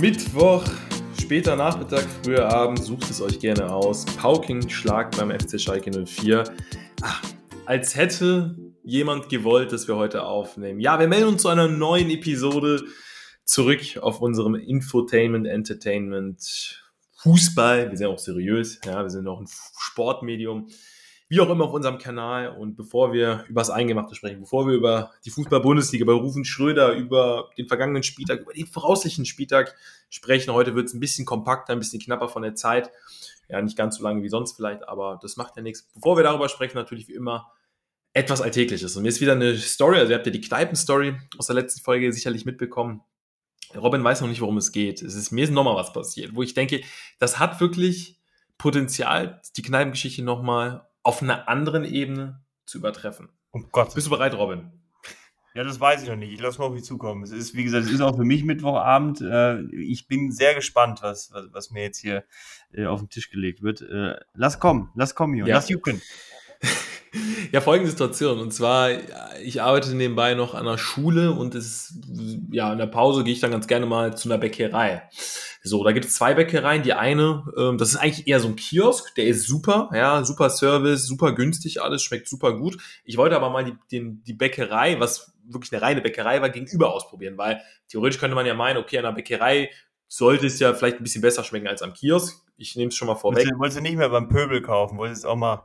Mittwoch, später Nachmittag, früher Abend, sucht es euch gerne aus. Pauking Schlag beim FC Schalke 04. Ach, als hätte jemand gewollt, dass wir heute aufnehmen. Ja, wir melden uns zu einer neuen Episode zurück auf unserem Infotainment, Entertainment, Fußball. Wir sind auch seriös, ja, wir sind auch ein Sportmedium wie auch immer auf unserem Kanal. Und bevor wir über das Eingemachte sprechen, bevor wir über die Fußball-Bundesliga, über Rufen Schröder, über den vergangenen Spieltag, über den voraussichtlichen Spieltag sprechen, heute wird es ein bisschen kompakter, ein bisschen knapper von der Zeit. Ja, nicht ganz so lange wie sonst vielleicht, aber das macht ja nichts. Bevor wir darüber sprechen, natürlich wie immer etwas Alltägliches. Und mir ist wieder eine Story, also ihr habt ja die Kneipen-Story aus der letzten Folge sicherlich mitbekommen. Robin weiß noch nicht, worum es geht. Es ist, mir ist nochmal was passiert, wo ich denke, das hat wirklich Potenzial, die Kneipengeschichte nochmal auf einer anderen Ebene zu übertreffen. Um Gott. Bist du bereit, Robin? Ja, das weiß ich noch nicht. Ich lasse mal auf mich zukommen. Es ist, wie gesagt, es ist auch für mich Mittwochabend. Äh, ich bin sehr gespannt, was, was, was mir jetzt hier äh, auf den Tisch gelegt wird. Äh, lass kommen, lass kommen, Junge. Ja. Lass jucken. Ja, folgende Situation. Und zwar, ich arbeite nebenbei noch an der Schule und es, ja, in der Pause gehe ich dann ganz gerne mal zu einer Bäckerei. So, da gibt es zwei Bäckereien. Die eine, ähm, das ist eigentlich eher so ein Kiosk, der ist super, ja, super Service, super günstig, alles schmeckt super gut. Ich wollte aber mal die, den, die Bäckerei, was wirklich eine reine Bäckerei war, gegenüber ausprobieren, weil theoretisch könnte man ja meinen, okay, an der Bäckerei sollte es ja vielleicht ein bisschen besser schmecken als am Kiosk. Ich nehme es schon mal vorweg. Wolltest du nicht mehr beim Pöbel kaufen, wolltest du auch mal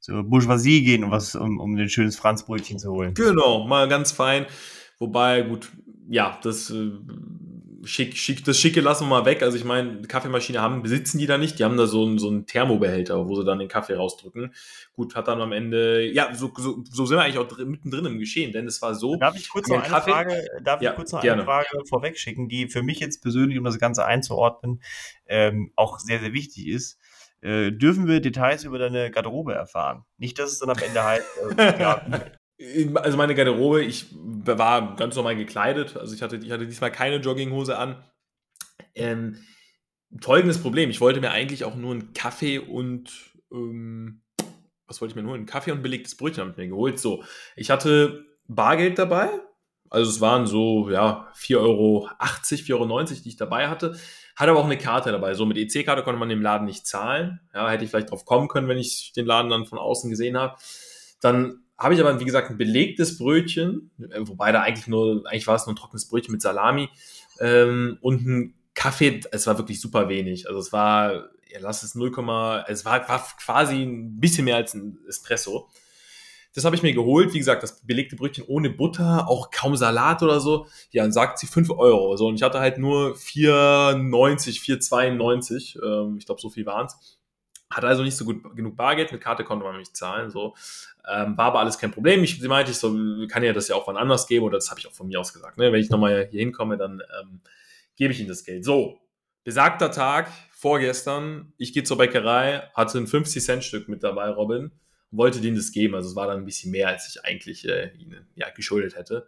zur Bourgeoisie gehen, um was, um, um ein schönes Franzbrötchen zu holen. Genau, mal ganz fein. Wobei, gut, ja, das äh, schick, schick, das Schicke lassen wir mal weg. Also ich meine, Kaffeemaschine haben, besitzen die da nicht. Die haben da so einen, so einen Thermobehälter, wo sie dann den Kaffee rausdrücken. Gut, hat dann am Ende, ja, so, so, so sind wir eigentlich auch drin, mittendrin im Geschehen, denn es war so. Darf ich kurz noch eine Kaffee, Frage, darf ja, ich kurz noch gerne. eine Frage vorweg schicken, die für mich jetzt persönlich, um das Ganze einzuordnen, ähm, auch sehr, sehr wichtig ist. Äh, dürfen wir Details über deine Garderobe erfahren? Nicht, dass es dann am Ende halt. Äh, ja, also meine Garderobe, ich war ganz normal gekleidet. Also ich hatte, ich hatte diesmal keine Jogginghose an. Ähm, folgendes Problem: Ich wollte mir eigentlich auch nur einen Kaffee und ähm, was wollte ich mir nur? Einen Kaffee und belegtes Brötchen habe ich mir geholt. So, ich hatte Bargeld dabei. Also es waren so, ja, 4,80 Euro, 4,90 Euro, die ich dabei hatte. Hatte aber auch eine Karte dabei. So mit EC-Karte konnte man im Laden nicht zahlen. Ja, hätte ich vielleicht drauf kommen können, wenn ich den Laden dann von außen gesehen habe. Dann habe ich aber, wie gesagt, ein belegtes Brötchen, wobei da eigentlich nur, eigentlich war es nur ein trockenes Brötchen mit Salami ähm, und ein Kaffee. Es war wirklich super wenig. Also es war, ja, lass es 0, es war, war quasi ein bisschen mehr als ein Espresso. Das habe ich mir geholt. Wie gesagt, das belegte Brötchen ohne Butter, auch kaum Salat oder so. Ja, dann sagt sie 5 Euro. So, und ich hatte halt nur 4,90, 4,92. Ähm, ich glaube, so viel waren es. Hatte also nicht so gut genug Bargeld. Mit Karte konnte man nicht zahlen. So. Ähm, war aber alles kein Problem. Ich, sie meinte, ich so, kann ja das ja auch wann anders geben. Oder das habe ich auch von mir aus gesagt. Ne? Wenn ich nochmal hier hinkomme, dann ähm, gebe ich Ihnen das Geld. So, besagter Tag, vorgestern. Ich gehe zur Bäckerei, hatte ein 50-Cent-Stück mit dabei, Robin wollte denen das geben. Also es war dann ein bisschen mehr, als ich eigentlich äh, ihnen ja, geschuldet hätte.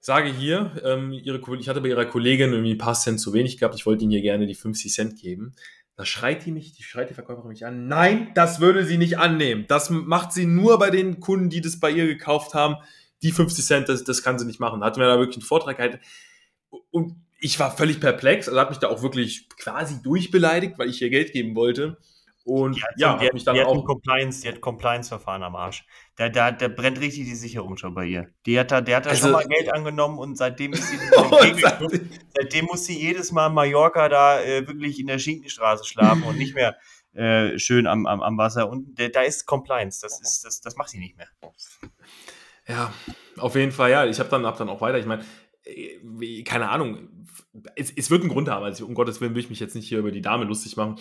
Sage hier, ähm, ihre, ich hatte bei ihrer Kollegin irgendwie ein paar Cent zu wenig gehabt, ich wollte ihnen hier gerne die 50 Cent geben. Da schreit die mich, die schreit die Verkäuferin mich an. Nein, das würde sie nicht annehmen. Das macht sie nur bei den Kunden, die das bei ihr gekauft haben. Die 50 Cent, das, das kann sie nicht machen. Da hatten wir da wirklich einen Vortrag gehalten. Und ich war völlig perplex. Also hat mich da auch wirklich quasi durchbeleidigt, weil ich ihr Geld geben wollte. Und die ja, die hat, mich dann die auch. Compliance, die hat Compliance-Verfahren am Arsch. Da, da, da brennt richtig die Sicherung schon bei ihr. Die hat da, der hat da also, schon mal Geld angenommen und seitdem ist sie. seitdem, seitdem muss sie jedes Mal in Mallorca da äh, wirklich in der Schinkenstraße schlafen und nicht mehr äh, schön am, am, am Wasser. Und da ist Compliance. Das, ist, das, das macht sie nicht mehr. Ja, auf jeden Fall, ja. Ich habe dann, hab dann auch weiter. Ich meine, äh, keine Ahnung. Es, es wird einen Grund haben. Also, um Gottes Willen will ich mich jetzt nicht hier über die Dame lustig machen.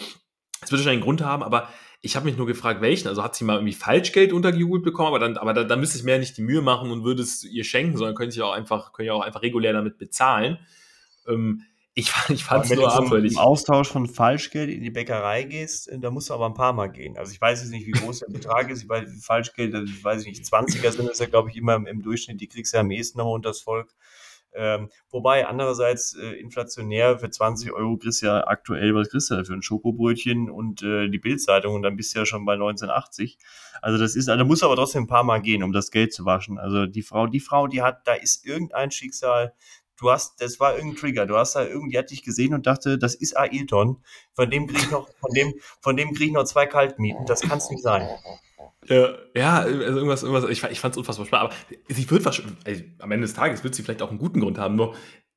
Es wird wahrscheinlich einen Grund haben, aber ich habe mich nur gefragt, welchen. Also hat sie mal irgendwie Falschgeld untergejubelt bekommen, aber dann, aber da, dann müsste ich mir ja nicht die Mühe machen und würde es ihr schenken, sondern könnte ich auch einfach, könnte ich auch einfach regulär damit bezahlen. Ähm, ich, ich fand es nur abfällig. Wenn du im Austausch von Falschgeld in die Bäckerei gehst, äh, da musst du aber ein paar Mal gehen. Also ich weiß jetzt nicht, wie groß der Betrag ist. Ich weiß, Falschgeld, weiß ich nicht, 20er sind es ja, glaube ich, immer im, im Durchschnitt. Die kriegst du ja am ehesten noch unter das Volk. Ähm, wobei andererseits äh, inflationär für 20 Euro kriegst du ja aktuell, was kriegst du da für ein Schokobrötchen und äh, die Bildzeitung und dann bist du ja schon bei 1980. Also das ist, also muss aber trotzdem ein paar Mal gehen, um das Geld zu waschen. Also die Frau, die Frau, die hat, da ist irgendein Schicksal. Du hast, das war irgendein Trigger. Du hast da irgendwie, hat dich gesehen und dachte, das ist Ailton. Von dem krieg ich noch, von dem, von dem krieg ich noch zwei Kaltmieten. Das kann es nicht sein. Ja, ja, also irgendwas, irgendwas, ich, ich fand es unfassbar spannend, aber sie wird also am Ende des Tages wird sie vielleicht auch einen guten Grund haben, nur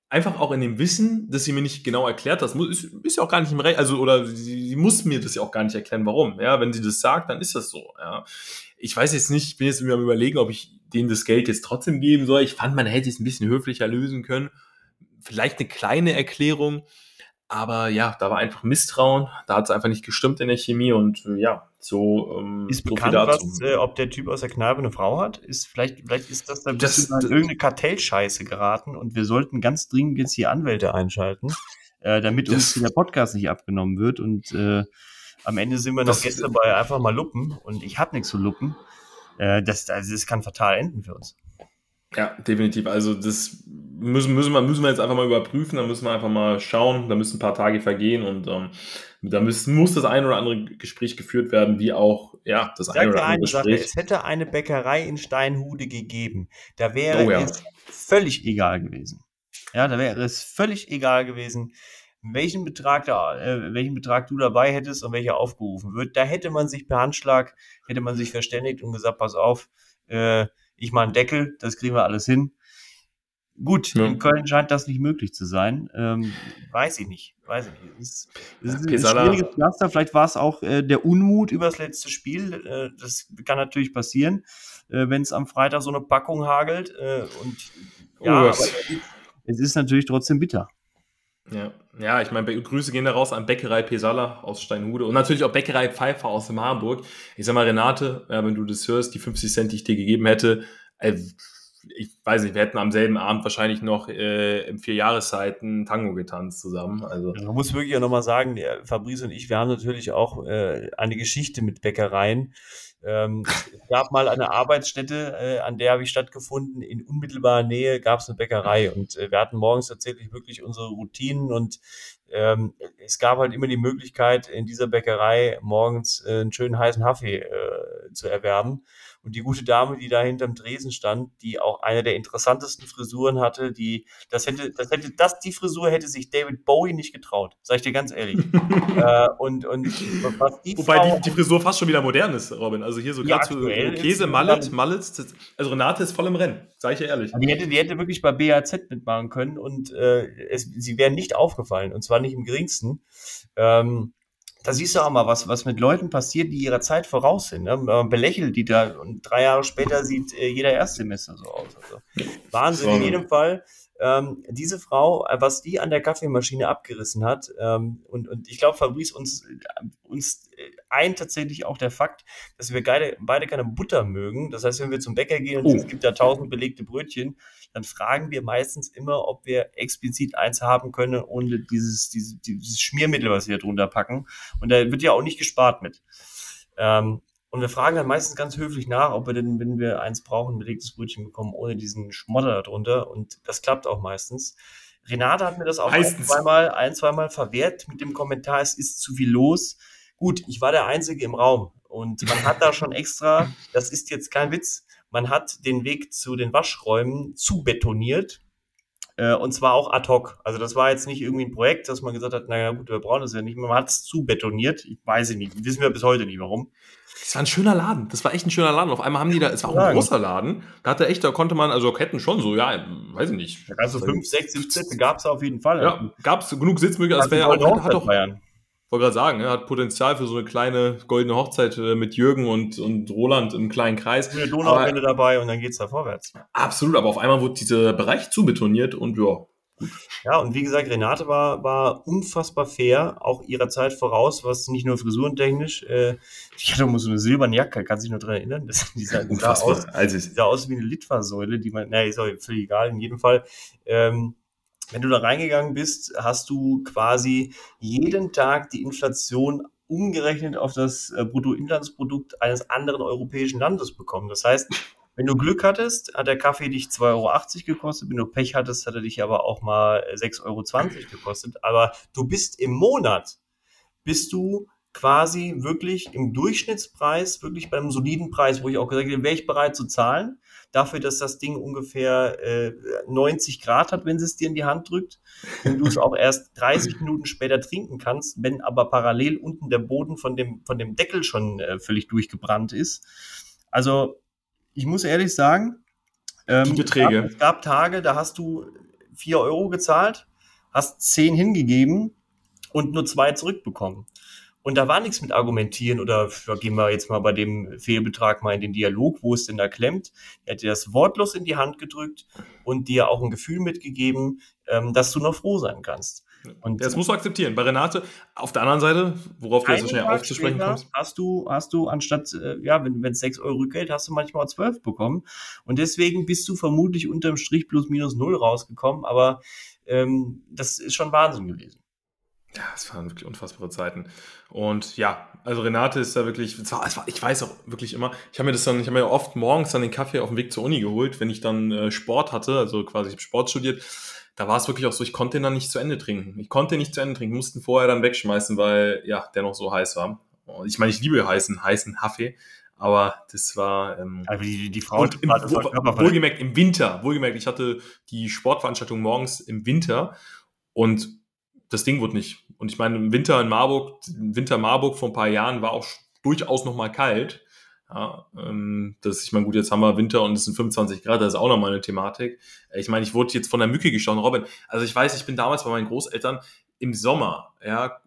einfach auch in dem Wissen, dass sie mir nicht genau erklärt, das ist, ist ja auch gar nicht im Recht, also, oder sie, sie, muss mir das ja auch gar nicht erklären, warum, ja, wenn sie das sagt, dann ist das so, ja. Ich weiß jetzt nicht, ich bin jetzt mir am überlegen, ob ich denen das Geld jetzt trotzdem geben soll, ich fand, man hätte es ein bisschen höflicher lösen können, vielleicht eine kleine Erklärung, aber ja, da war einfach Misstrauen, da hat es einfach nicht gestimmt in der Chemie. Und äh, ja, so ähm, ist so bekannt, was, äh, ob der Typ aus der Kneipe eine Frau hat. Ist vielleicht, vielleicht ist das da das, das, irgendeine Kartellscheiße geraten. Und wir sollten ganz dringend jetzt hier Anwälte einschalten, äh, damit uns der Podcast nicht abgenommen wird. Und äh, am Ende sind wir noch gestern bei einfach mal Luppen und ich habe nichts zu Luppen. Äh, das, also das kann fatal enden für uns. Ja, definitiv. Also das müssen, müssen, wir, müssen wir jetzt einfach mal überprüfen, da müssen wir einfach mal schauen, da müssen ein paar Tage vergehen und ähm, da müssen, muss das ein oder andere Gespräch geführt werden, wie auch ja, das ein oder andere Gespräch. Sache, es hätte eine Bäckerei in Steinhude gegeben, da wäre oh, ja. es völlig egal gewesen. Ja, da wäre es völlig egal gewesen, welchen Betrag, da, äh, welchen Betrag du dabei hättest und welcher aufgerufen wird. Da hätte man sich per Handschlag, hätte man sich verständigt und gesagt, pass auf, äh, ich mache einen Deckel, das kriegen wir alles hin. Gut, ja. in Köln scheint das nicht möglich zu sein. Ähm, weiß ich nicht. Weiß ich nicht. Es ist, es ist ein schwieriges Pflaster. Vielleicht war es auch äh, der Unmut über das letzte Spiel. Äh, das kann natürlich passieren, äh, wenn es am Freitag so eine Packung hagelt. Äh, und ja, oh, aber es ist natürlich trotzdem bitter. Ja, ja ich meine, Grüße gehen da raus an Bäckerei Pesala aus Steinhude und natürlich auch Bäckerei Pfeiffer aus dem Hamburg. Ich sag mal, Renate, ja, wenn du das hörst, die 50 Cent, die ich dir gegeben hätte, äh, ich weiß nicht, wir hätten am selben Abend wahrscheinlich noch äh, in vier Jahreszeiten Tango getanzt zusammen. Also. Man muss wirklich auch nochmal sagen, Fabrice und ich, wir haben natürlich auch äh, eine Geschichte mit Bäckereien. Ähm, es gab mal eine Arbeitsstätte, äh, an der habe ich stattgefunden. In unmittelbarer Nähe gab es eine Bäckerei und äh, wir hatten morgens tatsächlich wirklich unsere Routinen und ähm, es gab halt immer die Möglichkeit, in dieser Bäckerei morgens äh, einen schönen heißen Kaffee äh, zu erwerben. Und die gute Dame, die da hinterm Tresen stand, die auch eine der interessantesten Frisuren hatte, die, das hätte, das hätte, das, die Frisur hätte sich David Bowie nicht getraut, sag ich dir ganz ehrlich. äh, und, und was die Wobei Frau, die, die, Frisur fast schon wieder modern ist, Robin. Also hier so ja, so Käse, Mallet, Mallet, also Renate ist voll im Rennen, sag ich dir ehrlich. Die hätte, die hätte wirklich bei BAZ mitmachen können und äh, es, sie wäre nicht aufgefallen und zwar nicht im geringsten. Ähm, da siehst du auch mal, was, was mit Leuten passiert, die ihrer Zeit voraus sind. Ne? Man belächelt die da und drei Jahre später sieht äh, jeder Erstsemester so aus. Also, Wahnsinn so. in jedem Fall. Ähm, diese Frau, äh, was die an der Kaffeemaschine abgerissen hat, ähm, und, und ich glaube, Fabrice, uns, äh, uns eint tatsächlich auch der Fakt, dass wir beide, beide keine Butter mögen. Das heißt, wenn wir zum Bäcker gehen und oh. es gibt da tausend belegte Brötchen, dann fragen wir meistens immer, ob wir explizit eins haben können, ohne dieses, dieses, dieses Schmiermittel, was wir drunter packen. Und da wird ja auch nicht gespart mit. Ähm, und wir fragen dann meistens ganz höflich nach, ob wir denn, wenn wir eins brauchen, ein belegtes Brötchen bekommen, ohne diesen Schmodder darunter. Und das klappt auch meistens. Renate hat mir das auch ein, zweimal, ein, zweimal verwehrt mit dem Kommentar, es ist zu viel los. Gut, ich war der Einzige im Raum und man hat da schon extra, das ist jetzt kein Witz, man hat den Weg zu den Waschräumen zu betoniert. Äh, und zwar auch ad hoc. Also das war jetzt nicht irgendwie ein Projekt, dass man gesagt hat, naja gut, wir brauchen das ja nicht mehr. Man hat es zu betoniert. Ich weiß nicht. Wissen wir bis heute nicht, warum. Das war ein schöner Laden. Das war echt ein schöner Laden. Auf einmal haben die da, es war auch ein großer Laden. Da hatte echt, da konnte man, also Ketten schon so, ja, weiß ich nicht. Also fünf, sechs Sitze gab es auf jeden Fall. Ja, gab es genug Sitzmöglichkeiten. Das wäre auch, hat doch, wollte gerade sagen, er hat Potenzial für so eine kleine goldene Hochzeit äh, mit Jürgen und, und Roland im kleinen Kreis. Eine Donauwelle dabei und dann geht's da vorwärts. Absolut, aber auf einmal wurde dieser Bereich zubetoniert und ja, gut. Ja, und wie gesagt, Renate war, war unfassbar fair, auch ihrer Zeit voraus, was nicht nur frisurentechnisch, äh, ich hatte immer so eine silberne Jacke, kann sich nur dran erinnern, das, die sah, sah, aus, also sah aus wie eine Litfaßsäule, die man, naja, ist auch völlig egal, in jedem Fall, ähm, wenn du da reingegangen bist, hast du quasi jeden Tag die Inflation umgerechnet auf das äh, Bruttoinlandsprodukt eines anderen europäischen Landes bekommen. Das heißt, wenn du Glück hattest, hat der Kaffee dich 2,80 Euro gekostet. Wenn du Pech hattest, hat er dich aber auch mal 6,20 Euro gekostet. Aber du bist im Monat, bist du quasi wirklich im Durchschnittspreis, wirklich beim soliden Preis, wo ich auch gesagt habe, wäre ich bereit zu zahlen, dafür, dass das Ding ungefähr äh, 90 Grad hat, wenn es dir in die Hand drückt und du es auch erst 30 Minuten später trinken kannst, wenn aber parallel unten der Boden von dem, von dem Deckel schon äh, völlig durchgebrannt ist. Also ich muss ehrlich sagen, ähm, die Beträge. Es gab, Tage, da hast du 4 Euro gezahlt, hast 10 hingegeben und nur 2 zurückbekommen. Und da war nichts mit argumentieren oder gehen wir jetzt mal bei dem Fehlbetrag mal in den Dialog, wo es denn da klemmt. Er hat dir das wortlos in die Hand gedrückt und dir auch ein Gefühl mitgegeben, ähm, dass du noch froh sein kannst. Und das musst du akzeptieren. Bei Renate, auf der anderen Seite, worauf du jetzt so schnell aufzusprechen kommst. Hast du, hast du anstatt, äh, ja, wenn es 6 Euro Rückgeld, hast du manchmal 12 bekommen. Und deswegen bist du vermutlich unterm Strich plus minus null rausgekommen. Aber ähm, das ist schon Wahnsinn gewesen. Ja, es waren wirklich unfassbare Zeiten. Und ja, also Renate ist da wirklich, es war, es war, ich weiß auch wirklich immer, ich habe mir das dann, ich habe mir oft morgens dann den Kaffee auf dem Weg zur Uni geholt, wenn ich dann äh, Sport hatte, also quasi ich habe Sport studiert, da war es wirklich auch so, ich konnte ihn dann nicht zu Ende trinken. Ich konnte nicht zu Ende trinken, mussten vorher dann wegschmeißen, weil ja, der noch so heiß war. Und ich meine, ich liebe heißen, heißen Kaffee, aber das war. Ähm, also die, die Frau im, wo, wohlgemerkt im Winter, wohlgemerkt, ich hatte die Sportveranstaltung morgens im Winter und das Ding wurde nicht. Und ich meine, im Winter in Marburg, Winter Marburg vor ein paar Jahren war auch durchaus noch mal kalt. Ja, ähm, das, ich meine, gut, jetzt haben wir Winter und es sind 25 Grad, das ist auch nochmal eine Thematik. Äh, ich meine, ich wurde jetzt von der Mücke gestochen, Robin. Also ich weiß, ich bin damals bei meinen Großeltern im Sommer, ja,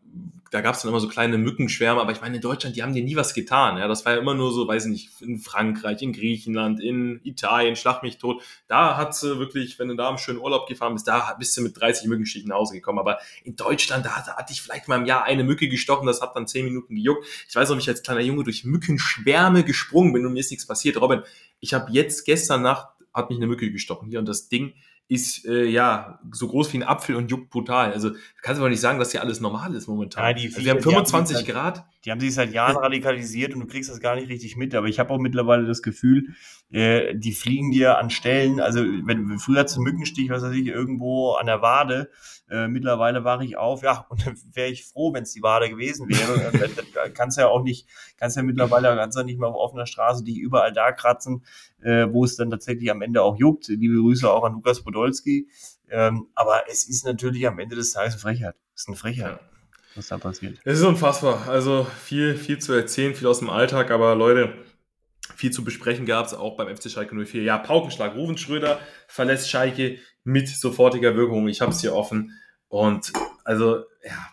da gab es dann immer so kleine Mückenschwärme, aber ich meine, in Deutschland, die haben dir nie was getan. Ja, das war ja immer nur so, weiß ich nicht, in Frankreich, in Griechenland, in Italien, schlag mich tot. Da hat du wirklich, wenn du da im schönen Urlaub gefahren bist, da bist du mit 30 Mückenstichen nach Hause gekommen. Aber in Deutschland, da, da hatte ich vielleicht mal im Jahr eine Mücke gestochen, das hat dann 10 Minuten gejuckt. Ich weiß noch, wie ich als kleiner Junge durch Mückenschwärme gesprungen bin und mir ist nichts passiert. Robin, ich habe jetzt gestern Nacht, hat mich eine Mücke gestochen hier und das Ding ist äh, ja so groß wie ein Apfel und juckt brutal. Also kannst du aber nicht sagen, dass hier alles normal ist momentan. Ja, die, also wir haben 25 die haben Grad. Die haben sich seit Jahren radikalisiert und du kriegst das gar nicht richtig mit. Aber ich habe auch mittlerweile das Gefühl, äh, die fliegen dir an Stellen. Also wenn früher zum Mückenstich, was weiß ich, irgendwo an der Wade. Äh, mittlerweile wache ich auf, ja, und dann wäre ich froh, wenn es die Wade gewesen wäre. dann kannst ja auch nicht, kannst ja mittlerweile ganz nicht mehr auf offener Straße die überall da kratzen, äh, wo es dann tatsächlich am Ende auch juckt. Liebe Grüße auch an Lukas Podolski. Ähm, aber es ist natürlich am Ende des Tages eine Frechheit. Es ist eine Frechheit. Ja was da passiert. Es ist unfassbar. Also viel, viel zu erzählen, viel aus dem Alltag, aber Leute, viel zu besprechen gab es auch beim FC Schalke 04. Ja, Paukenschlag. Ruven Schröder verlässt Schalke mit sofortiger Wirkung. Ich habe es hier offen. Und also, ja,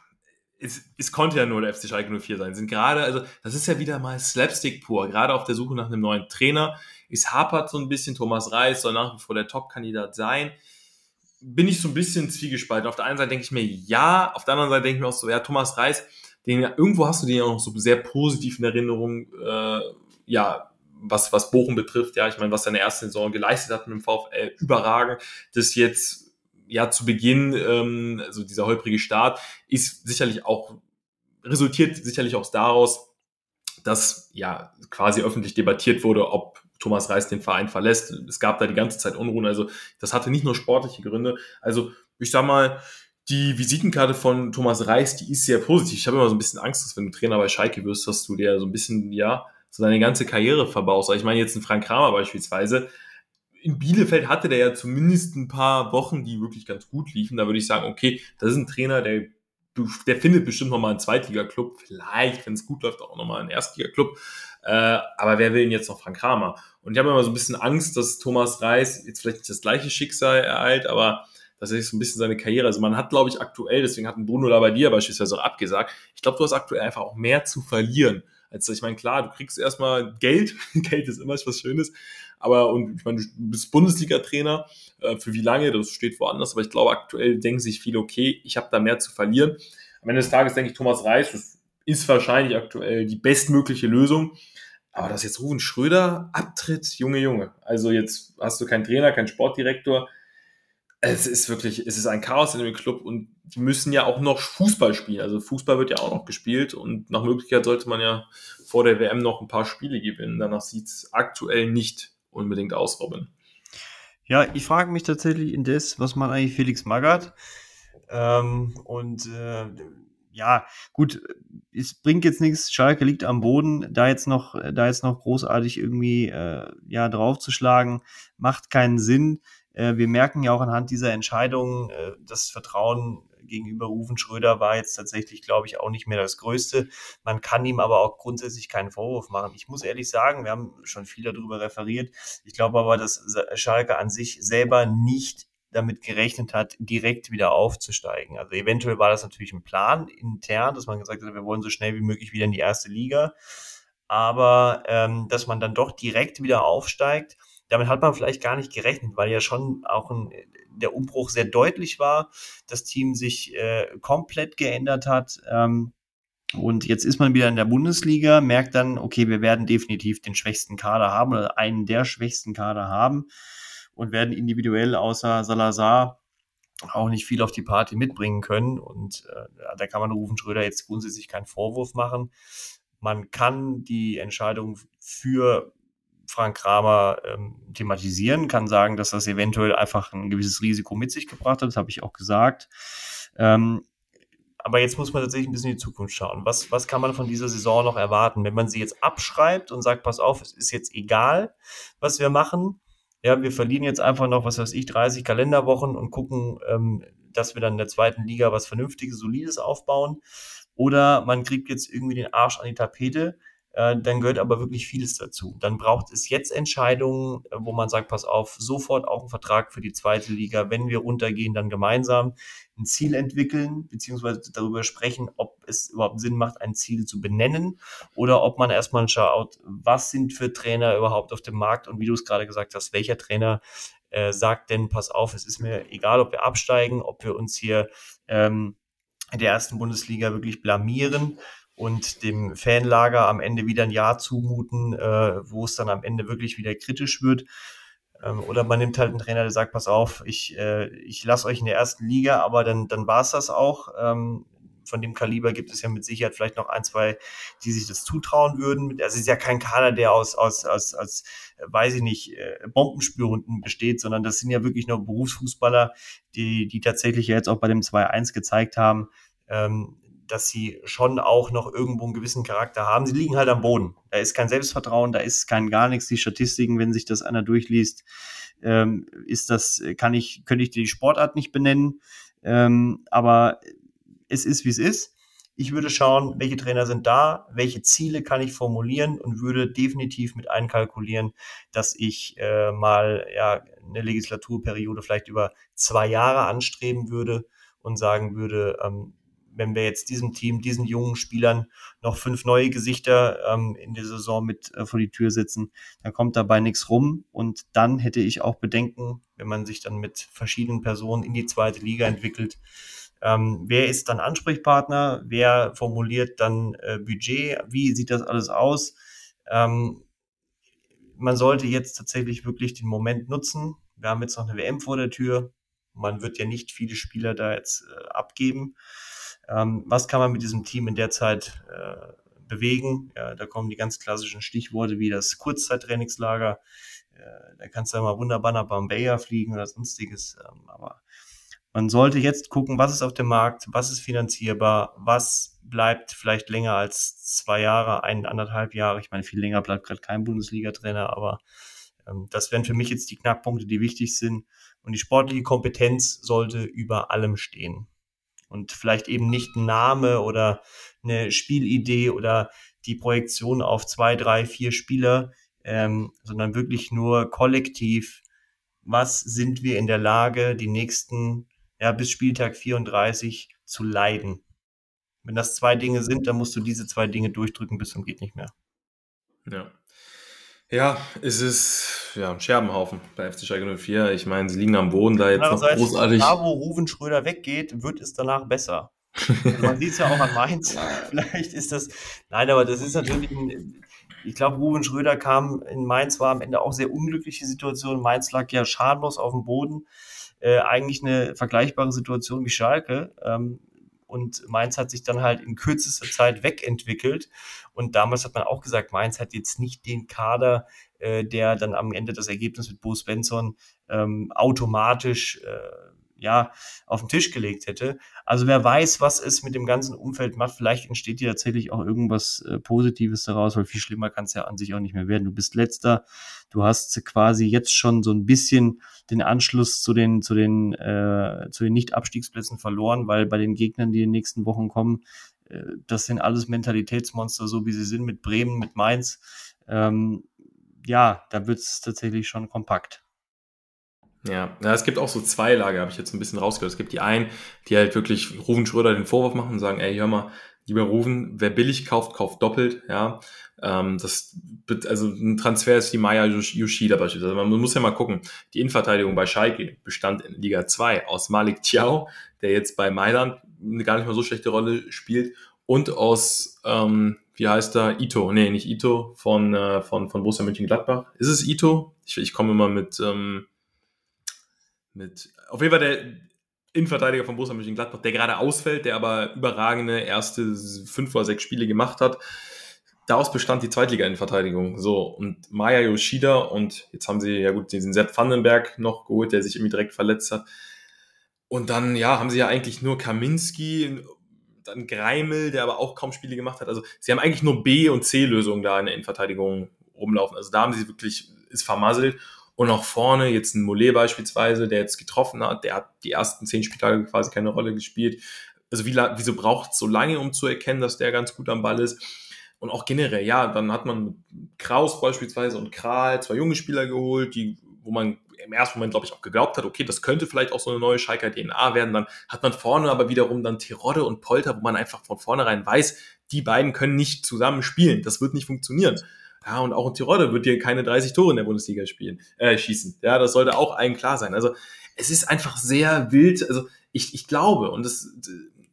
es, es, konnte ja nur der FC Schalke 04 sein. Sind gerade, also das ist ja wieder mal Slapstick pur. Gerade auf der Suche nach einem neuen Trainer. Es hapert so ein bisschen. Thomas Reis soll nach wie vor der Top-Kandidat sein bin ich so ein bisschen zwiegespalten. Auf der einen Seite denke ich mir, ja, auf der anderen Seite denke ich mir auch so, ja, Thomas Reis, den, irgendwo hast du den ja auch noch so sehr positiv in Erinnerung, äh, ja, was, was Bochum betrifft, ja, ich meine, was er in der ersten Saison geleistet hat mit dem VfL, überragend. Das jetzt, ja, zu Beginn, ähm, also dieser holprige Start, ist sicherlich auch, resultiert sicherlich auch daraus, dass ja quasi öffentlich debattiert wurde, ob Thomas Reis den Verein verlässt. Es gab da die ganze Zeit Unruhen. Also das hatte nicht nur sportliche Gründe. Also ich sag mal, die Visitenkarte von Thomas Reis, die ist sehr positiv. Ich habe immer so ein bisschen Angst, dass wenn du Trainer bei Schalke wirst, dass du dir so ein bisschen, ja, so deine ganze Karriere verbaust. Also ich meine jetzt einen Frank Kramer beispielsweise. In Bielefeld hatte der ja zumindest ein paar Wochen, die wirklich ganz gut liefen. Da würde ich sagen, okay, das ist ein Trainer, der, der findet bestimmt nochmal einen Zweitliga-Club. Vielleicht, wenn es gut läuft, auch nochmal einen Erstliga-Club. Äh, aber wer will denn jetzt noch Frank Kramer? Und ich habe immer so ein bisschen Angst, dass Thomas Reis jetzt vielleicht nicht das gleiche Schicksal ereilt, aber er sich so ein bisschen seine Karriere, also man hat, glaube ich, aktuell, deswegen hat ein Bruno dir beispielsweise auch abgesagt, ich glaube, du hast aktuell einfach auch mehr zu verlieren. Also ich meine, klar, du kriegst erstmal Geld, Geld ist immer was Schönes, aber und ich meine, du bist Bundesliga-Trainer, äh, für wie lange, das steht woanders, aber ich glaube, aktuell denken sich viele, okay, ich habe da mehr zu verlieren. Am Ende des Tages denke ich, Thomas Reis, das ist wahrscheinlich aktuell die bestmögliche Lösung. Aber dass jetzt Ruven Schröder abtritt, Junge, Junge. Also jetzt hast du keinen Trainer, keinen Sportdirektor. Es ist wirklich, es ist ein Chaos in dem Club und die müssen ja auch noch Fußball spielen. Also Fußball wird ja auch noch gespielt und nach Möglichkeit sollte man ja vor der WM noch ein paar Spiele gewinnen. Danach sieht es aktuell nicht unbedingt aus, Robin. Ja, ich frage mich tatsächlich indes, was man eigentlich Felix Magath ähm, und äh, ja, gut, es bringt jetzt nichts. Schalke liegt am Boden. Da jetzt noch, da jetzt noch großartig irgendwie äh, ja draufzuschlagen, macht keinen Sinn. Äh, wir merken ja auch anhand dieser Entscheidungen, äh, das Vertrauen gegenüber Rufen Schröder war jetzt tatsächlich, glaube ich, auch nicht mehr das Größte. Man kann ihm aber auch grundsätzlich keinen Vorwurf machen. Ich muss ehrlich sagen, wir haben schon viel darüber referiert. Ich glaube aber, dass Schalke an sich selber nicht damit gerechnet hat, direkt wieder aufzusteigen. Also eventuell war das natürlich ein Plan intern, dass man gesagt hat, wir wollen so schnell wie möglich wieder in die erste Liga. Aber ähm, dass man dann doch direkt wieder aufsteigt, damit hat man vielleicht gar nicht gerechnet, weil ja schon auch ein, der Umbruch sehr deutlich war, das Team sich äh, komplett geändert hat. Ähm, und jetzt ist man wieder in der Bundesliga, merkt dann, okay, wir werden definitiv den schwächsten Kader haben oder einen der schwächsten Kader haben und werden individuell außer Salazar auch nicht viel auf die Party mitbringen können. Und äh, da kann man Rufen Schröder jetzt grundsätzlich keinen Vorwurf machen. Man kann die Entscheidung für Frank Kramer ähm, thematisieren, kann sagen, dass das eventuell einfach ein gewisses Risiko mit sich gebracht hat. Das habe ich auch gesagt. Ähm, aber jetzt muss man tatsächlich ein bisschen in die Zukunft schauen. Was, was kann man von dieser Saison noch erwarten? Wenn man sie jetzt abschreibt und sagt, pass auf, es ist jetzt egal, was wir machen, ja, wir verlieren jetzt einfach noch, was weiß ich, 30 Kalenderwochen und gucken, ähm, dass wir dann in der zweiten Liga was Vernünftiges, Solides aufbauen. Oder man kriegt jetzt irgendwie den Arsch an die Tapete, äh, dann gehört aber wirklich vieles dazu. Dann braucht es jetzt Entscheidungen, äh, wo man sagt, pass auf, sofort auch ein Vertrag für die zweite Liga. Wenn wir runtergehen, dann gemeinsam ein Ziel entwickeln, beziehungsweise darüber sprechen, ob es überhaupt Sinn macht, ein Ziel zu benennen oder ob man erstmal schaut, was sind für Trainer überhaupt auf dem Markt und wie du es gerade gesagt hast, welcher Trainer äh, sagt denn, pass auf, es ist mir egal, ob wir absteigen, ob wir uns hier ähm, in der ersten Bundesliga wirklich blamieren und dem Fanlager am Ende wieder ein Jahr zumuten, äh, wo es dann am Ende wirklich wieder kritisch wird. Ähm, oder man nimmt halt einen Trainer, der sagt, pass auf, ich, äh, ich lasse euch in der ersten Liga, aber dann, dann war es das auch. Ähm, von dem Kaliber gibt es ja mit Sicherheit vielleicht noch ein, zwei, die sich das zutrauen würden. Also es ist ja kein Kader, der aus, aus, aus, aus weiß ich nicht, äh, Bombenspürhunden besteht, sondern das sind ja wirklich nur Berufsfußballer, die, die tatsächlich jetzt auch bei dem 2-1 gezeigt haben, ähm, dass sie schon auch noch irgendwo einen gewissen Charakter haben. Sie liegen halt am Boden. Da ist kein Selbstvertrauen, da ist kein gar nichts. Die Statistiken, wenn sich das einer durchliest, ähm, ist das, kann ich, könnte ich die Sportart nicht benennen. Ähm, aber es ist, wie es ist. Ich würde schauen, welche Trainer sind da, welche Ziele kann ich formulieren und würde definitiv mit einkalkulieren, dass ich äh, mal ja, eine Legislaturperiode vielleicht über zwei Jahre anstreben würde und sagen würde, ähm, wenn wir jetzt diesem Team, diesen jungen Spielern noch fünf neue Gesichter ähm, in der Saison mit äh, vor die Tür setzen, dann kommt dabei nichts rum. Und dann hätte ich auch Bedenken, wenn man sich dann mit verschiedenen Personen in die zweite Liga entwickelt. Ähm, wer ist dann Ansprechpartner? Wer formuliert dann äh, Budget? Wie sieht das alles aus? Ähm, man sollte jetzt tatsächlich wirklich den Moment nutzen. Wir haben jetzt noch eine WM vor der Tür. Man wird ja nicht viele Spieler da jetzt äh, abgeben. Ähm, was kann man mit diesem Team in der Zeit äh, bewegen? Ja, da kommen die ganz klassischen Stichworte wie das Kurzzeittrainingslager. Äh, da kannst du ja mal wunderbar nach Bambeya fliegen oder sonstiges. Ähm, aber man sollte jetzt gucken, was ist auf dem Markt, was ist finanzierbar, was bleibt vielleicht länger als zwei Jahre, ein, anderthalb Jahre. Ich meine, viel länger bleibt gerade kein Bundesliga-Trainer, aber ähm, das wären für mich jetzt die Knackpunkte, die wichtig sind. Und die sportliche Kompetenz sollte über allem stehen und vielleicht eben nicht ein Name oder eine Spielidee oder die Projektion auf zwei, drei, vier Spieler, ähm, sondern wirklich nur kollektiv, was sind wir in der Lage, die nächsten, ja, bis Spieltag 34 zu leiden. Wenn das zwei Dinge sind, dann musst du diese zwei Dinge durchdrücken bis zum geht nicht mehr. Ja. Ja, es ist ja ein Scherbenhaufen bei FC Schalke 04. Ich meine, sie liegen am Boden da jetzt noch großartig. Da, wo Ruven Schröder weggeht, wird es danach besser. Also man sieht es ja auch an Mainz. Vielleicht ist das. Nein, aber das ist natürlich ein, ich glaube, Ruven Schröder kam in Mainz, war am Ende auch sehr unglückliche Situation. Mainz lag ja schadlos auf dem Boden. Äh, eigentlich eine vergleichbare Situation wie Schalke. Ähm, und Mainz hat sich dann halt in kürzester Zeit wegentwickelt. Und damals hat man auch gesagt, Mainz hat jetzt nicht den Kader, äh, der dann am Ende das Ergebnis mit Bo Svensson ähm, automatisch äh, ja, auf den Tisch gelegt hätte. Also wer weiß, was es mit dem ganzen Umfeld macht. Vielleicht entsteht dir tatsächlich auch irgendwas äh, Positives daraus, weil viel schlimmer kann es ja an sich auch nicht mehr werden. Du bist letzter, du hast quasi jetzt schon so ein bisschen den Anschluss zu den, zu den, äh, zu den Nicht-Abstiegsplätzen verloren, weil bei den Gegnern, die in den nächsten Wochen kommen, äh, das sind alles Mentalitätsmonster, so wie sie sind, mit Bremen, mit Mainz. Ähm, ja, da wird es tatsächlich schon kompakt. Ja, ja, es gibt auch so zwei Lager, habe ich jetzt ein bisschen rausgehört. Es gibt die einen, die halt wirklich Ruven Schröder den Vorwurf machen und sagen, ey, hör mal, lieber Ruven, wer billig kauft, kauft doppelt, ja. Ähm, das, also ein Transfer ist die Maya Yoshida beispielsweise. Man muss ja mal gucken. Die Innenverteidigung bei Schalke bestand in Liga 2 aus Malik Tiao, der jetzt bei Mailand eine gar nicht mal so schlechte Rolle spielt, und aus, ähm, wie heißt er, Ito, nee, nicht Ito, von, äh, von, von Borussia Mönchengladbach. Ist es Ito? Ich, ich komme immer mit, ähm, mit, auf jeden Fall der Innenverteidiger von Borussia Mönchengladbach, der gerade ausfällt, der aber überragende erste fünf oder sechs Spiele gemacht hat. Daraus bestand die Zweitliga-Innenverteidigung. So, und Maya Yoshida und jetzt haben sie ja gut diesen Sepp Vandenberg noch geholt, der sich irgendwie direkt verletzt hat. Und dann, ja, haben sie ja eigentlich nur Kaminski, dann Greimel, der aber auch kaum Spiele gemacht hat. Also sie haben eigentlich nur B- und C-Lösungen da in der Innenverteidigung rumlaufen. Also da haben sie wirklich, ist vermasselt. Und auch vorne jetzt ein Mollet beispielsweise, der jetzt getroffen hat, der hat die ersten zehn Spieltage quasi keine Rolle gespielt. Also wie, wieso braucht es so lange, um zu erkennen, dass der ganz gut am Ball ist? Und auch generell, ja, dann hat man Kraus beispielsweise und Kral, zwei junge Spieler geholt, die, wo man im ersten Moment, glaube ich, auch geglaubt hat, okay, das könnte vielleicht auch so eine neue Schalker DNA werden. Dann hat man vorne aber wiederum dann Terodde und Polter, wo man einfach von vornherein weiß, die beiden können nicht zusammen spielen. Das wird nicht funktionieren. Ja, und auch ein Tirode wird dir keine 30 Tore in der Bundesliga spielen, äh, schießen. Ja, das sollte auch allen klar sein. Also es ist einfach sehr wild. Also ich, ich glaube, und das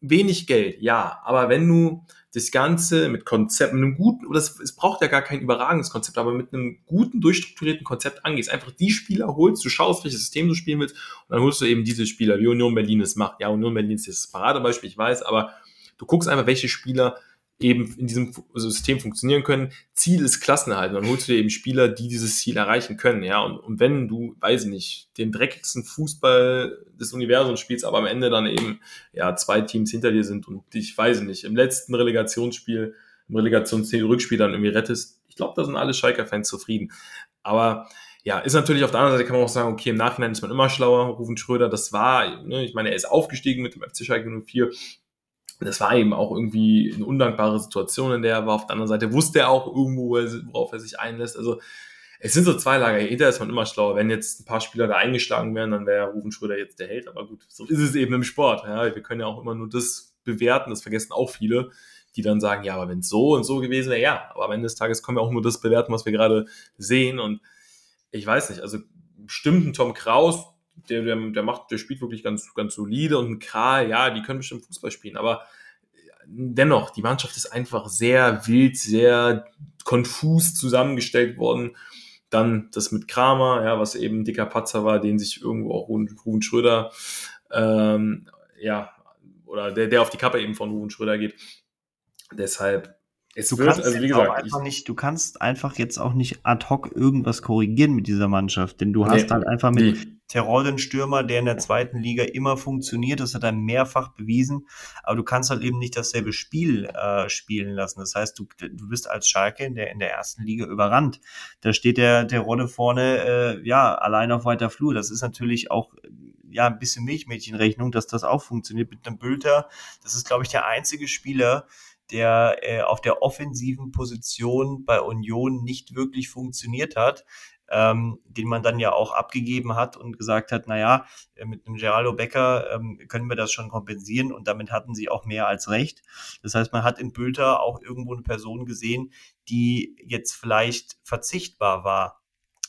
wenig Geld, ja, aber wenn du das Ganze mit Konzept, mit einem guten, oder es, es braucht ja gar kein überragendes Konzept, aber mit einem guten, durchstrukturierten Konzept angehst, einfach die Spieler holst, du schaust, welches System du spielen willst, und dann holst du eben diese Spieler, wie Union Berlin es macht. Ja, Union Berlin ist das Paradebeispiel, ich weiß, aber du guckst einfach, welche Spieler eben in diesem System funktionieren können. Ziel ist Klassenerhalt. Dann holst du dir eben Spieler, die dieses Ziel erreichen können. Ja, und, und wenn du, weiß ich nicht, den dreckigsten Fußball des Universums spielst, aber am Ende dann eben ja zwei Teams hinter dir sind und dich, weiß ich nicht, im letzten Relegationsspiel, im Relegationsrückspiel dann irgendwie rettest, ich glaube, da sind alle Schalker-Fans zufrieden. Aber ja, ist natürlich auf der anderen Seite kann man auch sagen, okay, im Nachhinein ist man immer schlauer. Rufen Schröder, das war, ne, ich meine, er ist aufgestiegen mit dem FC Schalke 04 das war eben auch irgendwie eine undankbare Situation, in der er war. Auf der anderen Seite wusste er auch irgendwo, worauf er sich einlässt. Also es sind so zwei Lager. Hinterher ist man immer schlauer. Wenn jetzt ein paar Spieler da eingeschlagen wären, dann wäre Rufen Schröder jetzt der Held. Aber gut, so ist es eben im Sport. Ja, wir können ja auch immer nur das bewerten. Das vergessen auch viele, die dann sagen, ja, aber wenn es so und so gewesen wäre, ja. Aber am Ende des Tages können wir auch nur das bewerten, was wir gerade sehen. Und ich weiß nicht, also bestimmt ein Tom Kraus, der, der, der macht, der spielt wirklich ganz, ganz solide und ein Kral, ja, die können bestimmt Fußball spielen, aber dennoch, die Mannschaft ist einfach sehr wild, sehr konfus zusammengestellt worden. Dann das mit Kramer, ja, was eben ein dicker Patzer war, den sich irgendwo auch Ruben Schröder, ähm, ja, oder der, der auf die Kappe eben von Ruben Schröder geht. Deshalb, es du wird, kannst also wie gesagt, einfach ich, nicht, du kannst einfach jetzt auch nicht ad hoc irgendwas korrigieren mit dieser Mannschaft, denn du hast nee, halt einfach mit, nee. Terodden-Stürmer, der in der zweiten Liga immer funktioniert. Das hat er mehrfach bewiesen. Aber du kannst halt eben nicht dasselbe Spiel äh, spielen lassen. Das heißt, du, du bist als Schalke in der, in der ersten Liga überrannt. Da steht der, der Rodde vorne, äh, ja, allein auf weiter Flur. Das ist natürlich auch ja, ein bisschen Milchmädchenrechnung, dass das auch funktioniert mit einem Bülter. Das ist, glaube ich, der einzige Spieler, der äh, auf der offensiven Position bei Union nicht wirklich funktioniert hat ähm, den man dann ja auch abgegeben hat und gesagt hat, naja, äh, mit einem Geraldo Becker ähm, können wir das schon kompensieren und damit hatten sie auch mehr als recht. Das heißt, man hat in Bülter auch irgendwo eine Person gesehen, die jetzt vielleicht verzichtbar war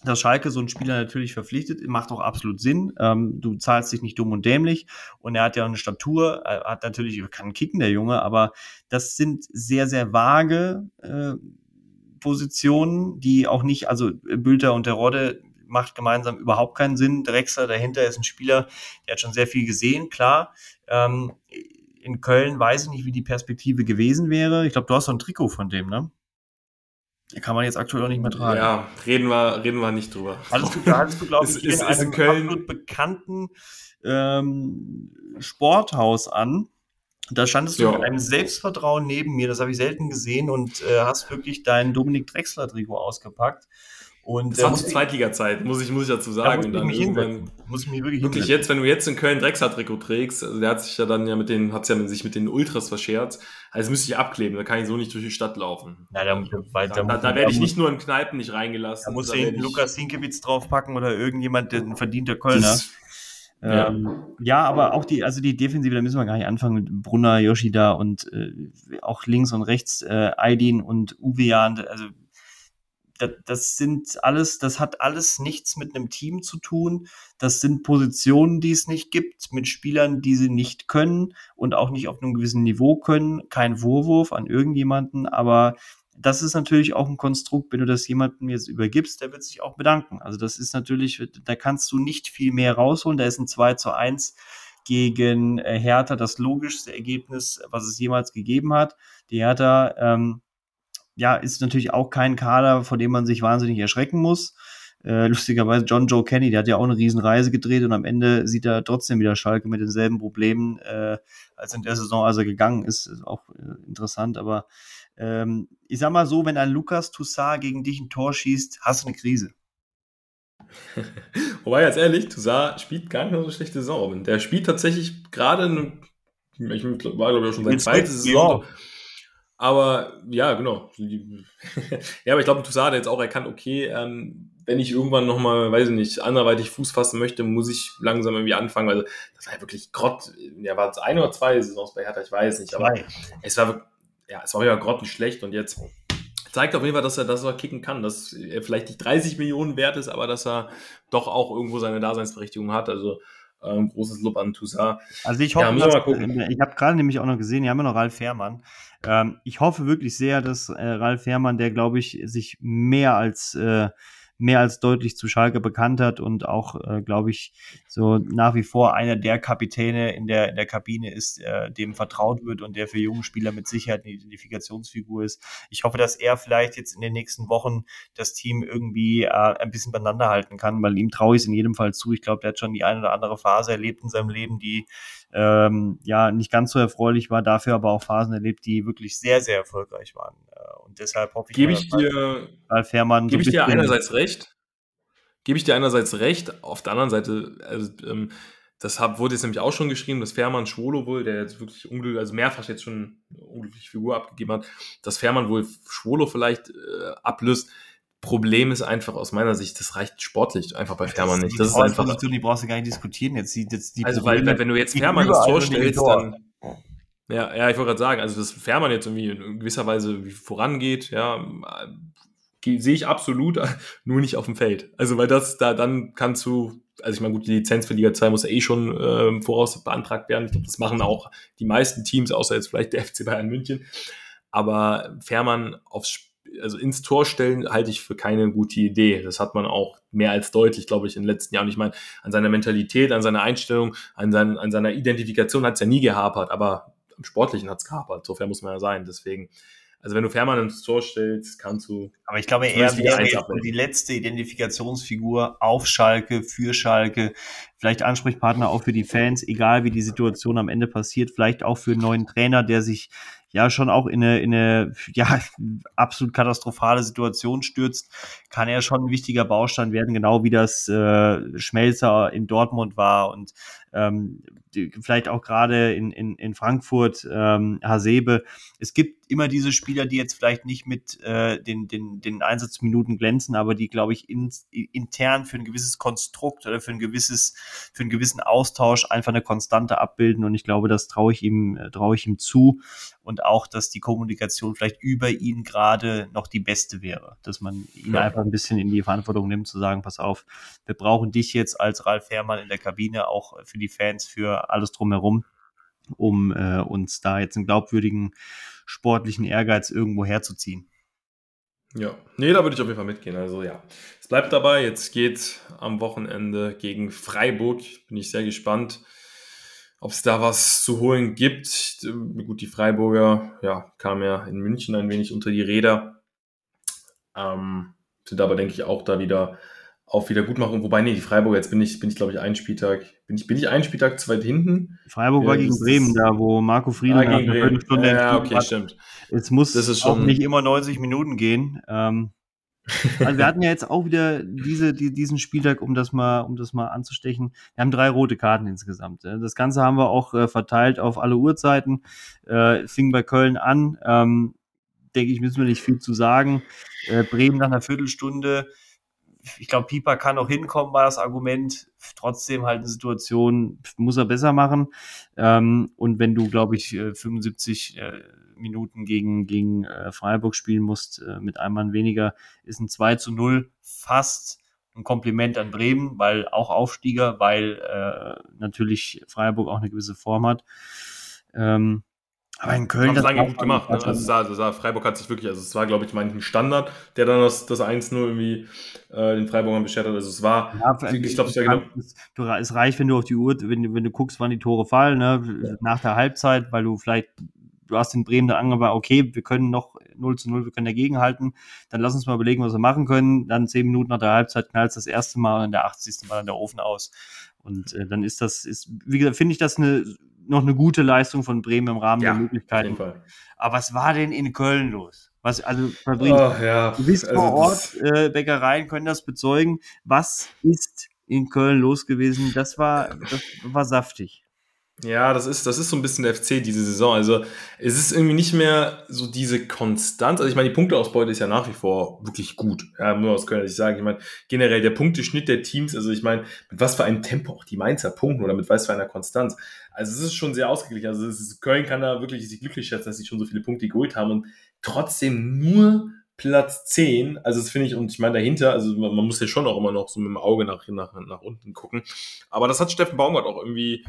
dass Schalke so einen Spieler natürlich verpflichtet, macht auch absolut Sinn. Ähm, du zahlst dich nicht dumm und dämlich und er hat ja eine Statur, er hat natürlich, kann kicken, der Junge, aber das sind sehr, sehr vage äh, Positionen, die auch nicht, also Bülter und der Rodde macht gemeinsam überhaupt keinen Sinn. Drexler dahinter ist ein Spieler, der hat schon sehr viel gesehen, klar. Ähm, in Köln weiß ich nicht, wie die Perspektive gewesen wäre. Ich glaube, du hast so ein Trikot von dem, ne? Kann man jetzt aktuell auch nicht mehr tragen. Ja, reden wir, reden wir nicht drüber. Hattest du, hattest du glaube ich, ist, ist, in einem in Köln... bekannten ähm, Sporthaus an. Da standest du ja. mit einem Selbstvertrauen neben mir, das habe ich selten gesehen, und äh, hast wirklich dein Dominik Drexler-Trikot ausgepackt. Und, das war zur Zweitliga-Zeit, muss ich, muss ich dazu sagen. Da muss ich mich irgendwann, muss ich mich wirklich, wirklich jetzt, wenn du jetzt in Köln Drexler-Trikot trägst, also der hat sich ja dann ja mit den, hat's ja mit, sich mit den Ultras verschert, also müsste ich abkleben, da kann ich so nicht durch die Stadt laufen. Na, da, da, da, da, da werde ich nicht nur in Kneipen nicht reingelassen. Da muss da hinten Lukas Sinkewitz draufpacken oder irgendjemand, der ein verdienter Kölner. Das, ja. Ähm, ja, aber auch die, also die Defensive, da müssen wir gar nicht anfangen mit Brunner, Yoshida und äh, auch links und rechts äh, Aydin und Uwean, also das, das sind alles, das hat alles nichts mit einem Team zu tun. Das sind Positionen, die es nicht gibt, mit Spielern, die sie nicht können und auch nicht auf einem gewissen Niveau können. Kein Vorwurf an irgendjemanden, aber das ist natürlich auch ein Konstrukt, wenn du das jemandem jetzt übergibst, der wird sich auch bedanken. Also das ist natürlich, da kannst du nicht viel mehr rausholen. Da ist ein 2 zu 1 gegen äh, Hertha das logischste Ergebnis, was es jemals gegeben hat. Die Hertha ähm, ja, ist natürlich auch kein Kader, vor dem man sich wahnsinnig erschrecken muss. Äh, lustigerweise John Joe Kenny, der hat ja auch eine Riesenreise gedreht und am Ende sieht er trotzdem wieder Schalke mit denselben Problemen äh, als in der Saison, als er gegangen ist. ist auch äh, interessant, aber ähm, ich sag mal so, wenn ein Lukas Toussaint gegen dich ein Tor schießt, hast du eine Krise. Wobei, ganz ehrlich, Toussaint spielt gar nicht so eine schlechte Saison. Der spielt tatsächlich gerade, ich war glaube ich schon sein zweites Saison. Aber ja, genau. ja, aber ich glaube, Toussaint hat jetzt auch erkannt, okay, ähm, wenn ich irgendwann nochmal, weiß ich nicht, anderweitig Fuß fassen möchte, muss ich langsam irgendwie anfangen, weil das war ja wirklich grott. Ja, war es ein oder zwei Saisons bei Hertha, ich weiß nicht, aber zwei. es war, ja, es war ja grottenschlecht und jetzt zeigt auf jeden Fall, dass er, dass er kicken kann, dass er vielleicht nicht 30 Millionen wert ist, aber dass er doch auch irgendwo seine Daseinsberechtigung hat. Also ähm, großes Lob an Toussaint. Also ich hoffe, ja, dass, ich habe gerade nämlich auch noch gesehen, wir haben ja noch Ralf Fährmann. Ähm, ich hoffe wirklich sehr, dass äh, Ralf Fährmann, der glaube ich sich mehr als äh, mehr als deutlich zu Schalke bekannt hat und auch, äh, glaube ich, so nach wie vor einer der Kapitäne in der, in der Kabine ist, äh, dem vertraut wird und der für junge Spieler mit Sicherheit eine Identifikationsfigur ist. Ich hoffe, dass er vielleicht jetzt in den nächsten Wochen das Team irgendwie äh, ein bisschen beieinander halten kann, weil ihm traue ich es in jedem Fall zu. Ich glaube, der hat schon die eine oder andere Phase erlebt in seinem Leben, die ähm, ja nicht ganz so erfreulich war, dafür aber auch Phasen erlebt, die wirklich sehr, sehr erfolgreich waren. Äh, und deshalb hoffe ich, Gebe ich dir, Ralf Fährmann gebe so ich dir einerseits recht, gebe ich dir einerseits recht, auf der anderen Seite, also, ähm, das hab, wurde jetzt nämlich auch schon geschrieben, dass Fährmann Schwolo wohl, der jetzt wirklich unglücklich, also mehrfach jetzt schon eine unglückliche Figur abgegeben hat, dass Fährmann wohl Schwolo vielleicht äh, ablöst. Problem ist einfach aus meiner Sicht, das reicht sportlich einfach bei Fährmann nicht. Das ist einfach. Position, die brauchst du gar nicht diskutieren. Jetzt, jetzt die also, Probleme, weil, wenn du jetzt Fährmann ins Tor stellst, dann. Ja, ja, ich wollte gerade sagen, also dass Fährmann jetzt irgendwie in gewisser Weise vorangeht, ja, sehe ich absolut, nur nicht auf dem Feld. Also, weil das, da, dann kannst du, also ich meine, gut, die Lizenz für Liga 2 muss ja eh schon äh, voraus beantragt werden. Ich glaube, das machen auch die meisten Teams, außer jetzt vielleicht der FC Bayern München. Aber Fährmann aufs, also ins Tor stellen, halte ich für keine gute Idee. Das hat man auch mehr als deutlich, glaube ich, in den letzten Jahren. Ich meine, an seiner Mentalität, an seiner Einstellung, an, sein, an seiner Identifikation hat es ja nie gehapert, aber im Sportlichen hat es gehapert. Sofern muss man ja sein. Deswegen, also wenn du Fährmann ins Tor stellst, kannst du. Aber ich glaube, er wäre die letzte Identifikationsfigur auf Schalke, für Schalke, vielleicht Ansprechpartner auch für die Fans, egal wie die Situation am Ende passiert, vielleicht auch für einen neuen Trainer, der sich ja schon auch in eine, in eine ja, absolut katastrophale Situation stürzt, kann er schon ein wichtiger Baustein werden, genau wie das äh, Schmelzer in Dortmund war und ähm, die, vielleicht auch gerade in, in, in Frankfurt, ähm, Hasebe. Es gibt immer diese Spieler, die jetzt vielleicht nicht mit äh, den, den, den Einsatzminuten glänzen, aber die, glaube ich, in, intern für ein gewisses Konstrukt oder für ein gewisses, für einen gewissen Austausch einfach eine Konstante abbilden. Und ich glaube, das traue ich ihm, äh, traue ich ihm zu. Und auch, dass die Kommunikation vielleicht über ihn gerade noch die beste wäre. Dass man ihn ja. einfach ein bisschen in die Verantwortung nimmt, zu sagen, pass auf, wir brauchen dich jetzt als Ralf Herrmann in der Kabine, auch für die Fans, für alles drumherum, um äh, uns da jetzt einen glaubwürdigen sportlichen Ehrgeiz irgendwo herzuziehen. Ja, nee, da würde ich auf jeden Fall mitgehen. Also ja, es bleibt dabei. Jetzt geht am Wochenende gegen Freiburg. Bin ich sehr gespannt, ob es da was zu holen gibt. Gut, die Freiburger, ja, kamen ja in München ein wenig unter die Räder. Ähm, sind aber, denke ich, auch da wieder auf Wiedergutmachung. Wobei, nee, die Freiburger, jetzt bin ich, bin ich glaube ich, einen Spieltag, bin ich, bin ich einen Spieltag zu weit hinten? Freiburg war gegen Bremen, da wo Marco Friedl ah, gegen eine Stunde Ja, okay, hat. stimmt. Es muss das ist auch nicht immer 90 Minuten gehen. Ähm, also wir hatten ja jetzt auch wieder diese, die, diesen Spieltag, um das mal, um das mal anzustechen. Wir haben drei rote Karten insgesamt. Das Ganze haben wir auch äh, verteilt auf alle Uhrzeiten. Äh, fing bei Köln an. Ähm, denke ich, müssen wir nicht viel zu sagen. Äh, Bremen nach einer Viertelstunde. Ich glaube, Pieper kann auch hinkommen, war das Argument. Trotzdem halt eine Situation, muss er besser machen. Ähm, und wenn du, glaube ich, 75 äh, Minuten gegen, gegen äh, Freiburg spielen musst, äh, mit einem Mann weniger, ist ein 2 zu 0 fast ein Kompliment an Bremen, weil auch Aufstieger, weil äh, natürlich Freiburg auch eine gewisse Form hat. Ähm, aber in Köln. Haben das lange gut gemacht. Ne? Also, es sah, sah, Freiburg hat sich wirklich, also es war, glaube ich, mein Standard, der dann das, das 1-0 irgendwie äh, den Freiburgern beschert hat. Also es war, ja, ich glaube, es genau. Es reicht, wenn du auf die Uhr, wenn, wenn du guckst, wann die Tore fallen, ne? Ja. nach der Halbzeit, weil du vielleicht du hast den Bremen dann angehört, okay, wir können noch 0 zu 0, wir können dagegenhalten, dann lass uns mal überlegen, was wir machen können. Dann zehn Minuten nach der Halbzeit knallt das erste Mal und in der 80. Mal dann der Ofen aus. Und äh, dann ist das, ist, wie gesagt, finde ich das eine, noch eine gute Leistung von Bremen im Rahmen ja, der Möglichkeiten. Aber was war denn in Köln los? Was, also, Fabrik, oh, ja. du bist also vor Ort, äh, Bäckereien können das bezeugen. Was ist in Köln los gewesen? Das war, das war saftig. Ja, das ist, das ist so ein bisschen der FC diese Saison. Also es ist irgendwie nicht mehr so diese Konstanz. Also ich meine, die Punkteausbeute ist ja nach wie vor wirklich gut. Ja, nur aus Köln, ich sagen. Ich meine, generell der Punkteschnitt der Teams, also ich meine, mit was für einem Tempo auch die Mainzer punkten oder mit was für einer Konstanz. Also es ist schon sehr ausgeglichen. Also ist, Köln kann da wirklich sich glücklich schätzen, dass sie schon so viele Punkte geholt haben und trotzdem nur Platz 10, also das finde ich, und ich meine dahinter, also man, man, muss ja schon auch immer noch so mit dem Auge nach, nach, nach unten gucken. Aber das hat Steffen Baumgart auch irgendwie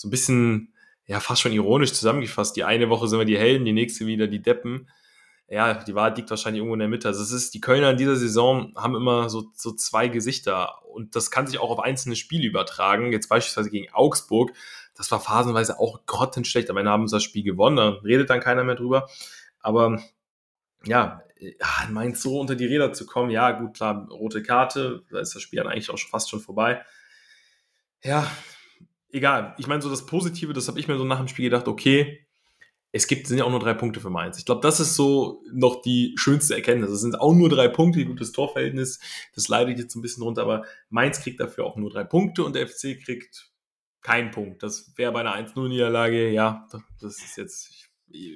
so ein bisschen, ja, fast schon ironisch zusammengefasst. Die eine Woche sind wir die Helden, die nächste wieder die Deppen. Ja, die Wahrheit liegt wahrscheinlich irgendwo in der Mitte. Also es ist, die Kölner in dieser Saison haben immer so, so zwei Gesichter und das kann sich auch auf einzelne Spiele übertragen. Jetzt beispielsweise gegen Augsburg, das war phasenweise auch grottenschlecht. Am Ende haben sie das Spiel gewonnen, da redet dann keiner mehr drüber. Aber ja, meint so unter die Räder zu kommen, ja, gut, klar, rote Karte, da ist das Spiel dann eigentlich auch schon fast schon vorbei. Ja, egal. Ich meine, so das Positive, das habe ich mir so nach dem Spiel gedacht, okay, es gibt, sind ja auch nur drei Punkte für Mainz. Ich glaube, das ist so noch die schönste Erkenntnis. Es sind auch nur drei Punkte, gutes Torverhältnis. Das leidet jetzt ein bisschen runter, aber Mainz kriegt dafür auch nur drei Punkte und der FC kriegt keinen Punkt. Das wäre bei einer 1-0-Niederlage, ja, das ist jetzt, ich,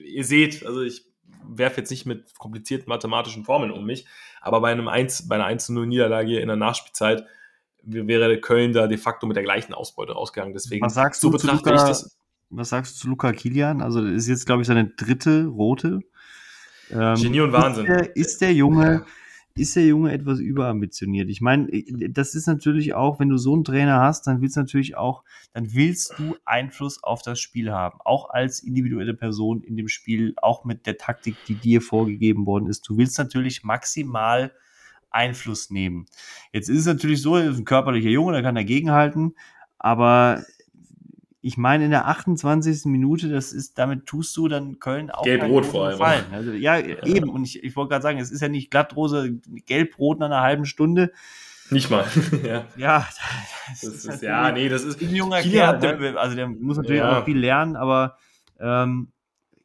ihr seht, also ich werfe jetzt nicht mit komplizierten mathematischen Formeln um mich, aber bei einem 1, bei einer 1-0-Niederlage in der Nachspielzeit wäre Köln da de facto mit der gleichen Ausbeute rausgegangen. Deswegen was sagst so du betrachte Luca, ich das. Was sagst du zu Luca Kilian? Also das ist jetzt, glaube ich, seine dritte rote. Ähm, Genie und Wahnsinn. Ist der, ist der Junge, ist der Junge etwas überambitioniert? Ich meine, das ist natürlich auch, wenn du so einen Trainer hast, dann willst du natürlich auch, dann willst du Einfluss auf das Spiel haben. Auch als individuelle Person in dem Spiel, auch mit der Taktik, die dir vorgegeben worden ist. Du willst natürlich maximal Einfluss nehmen. Jetzt ist es natürlich so, er ist ein körperlicher Junge, der kann dagegenhalten, aber ich meine, in der 28. Minute, das ist, damit tust du dann Köln auch Gelb-Rot vor allem. Fallen. Also, ja, ja, eben. Und ich, ich wollte gerade sagen, es ist ja nicht glattrose Gelb-Rot nach einer halben Stunde. Nicht mal. ja. Ja, das, das ist, ist ja, nee, das ist ein junger Kerl. Ne? Also der muss natürlich ja. auch noch viel lernen, aber ähm,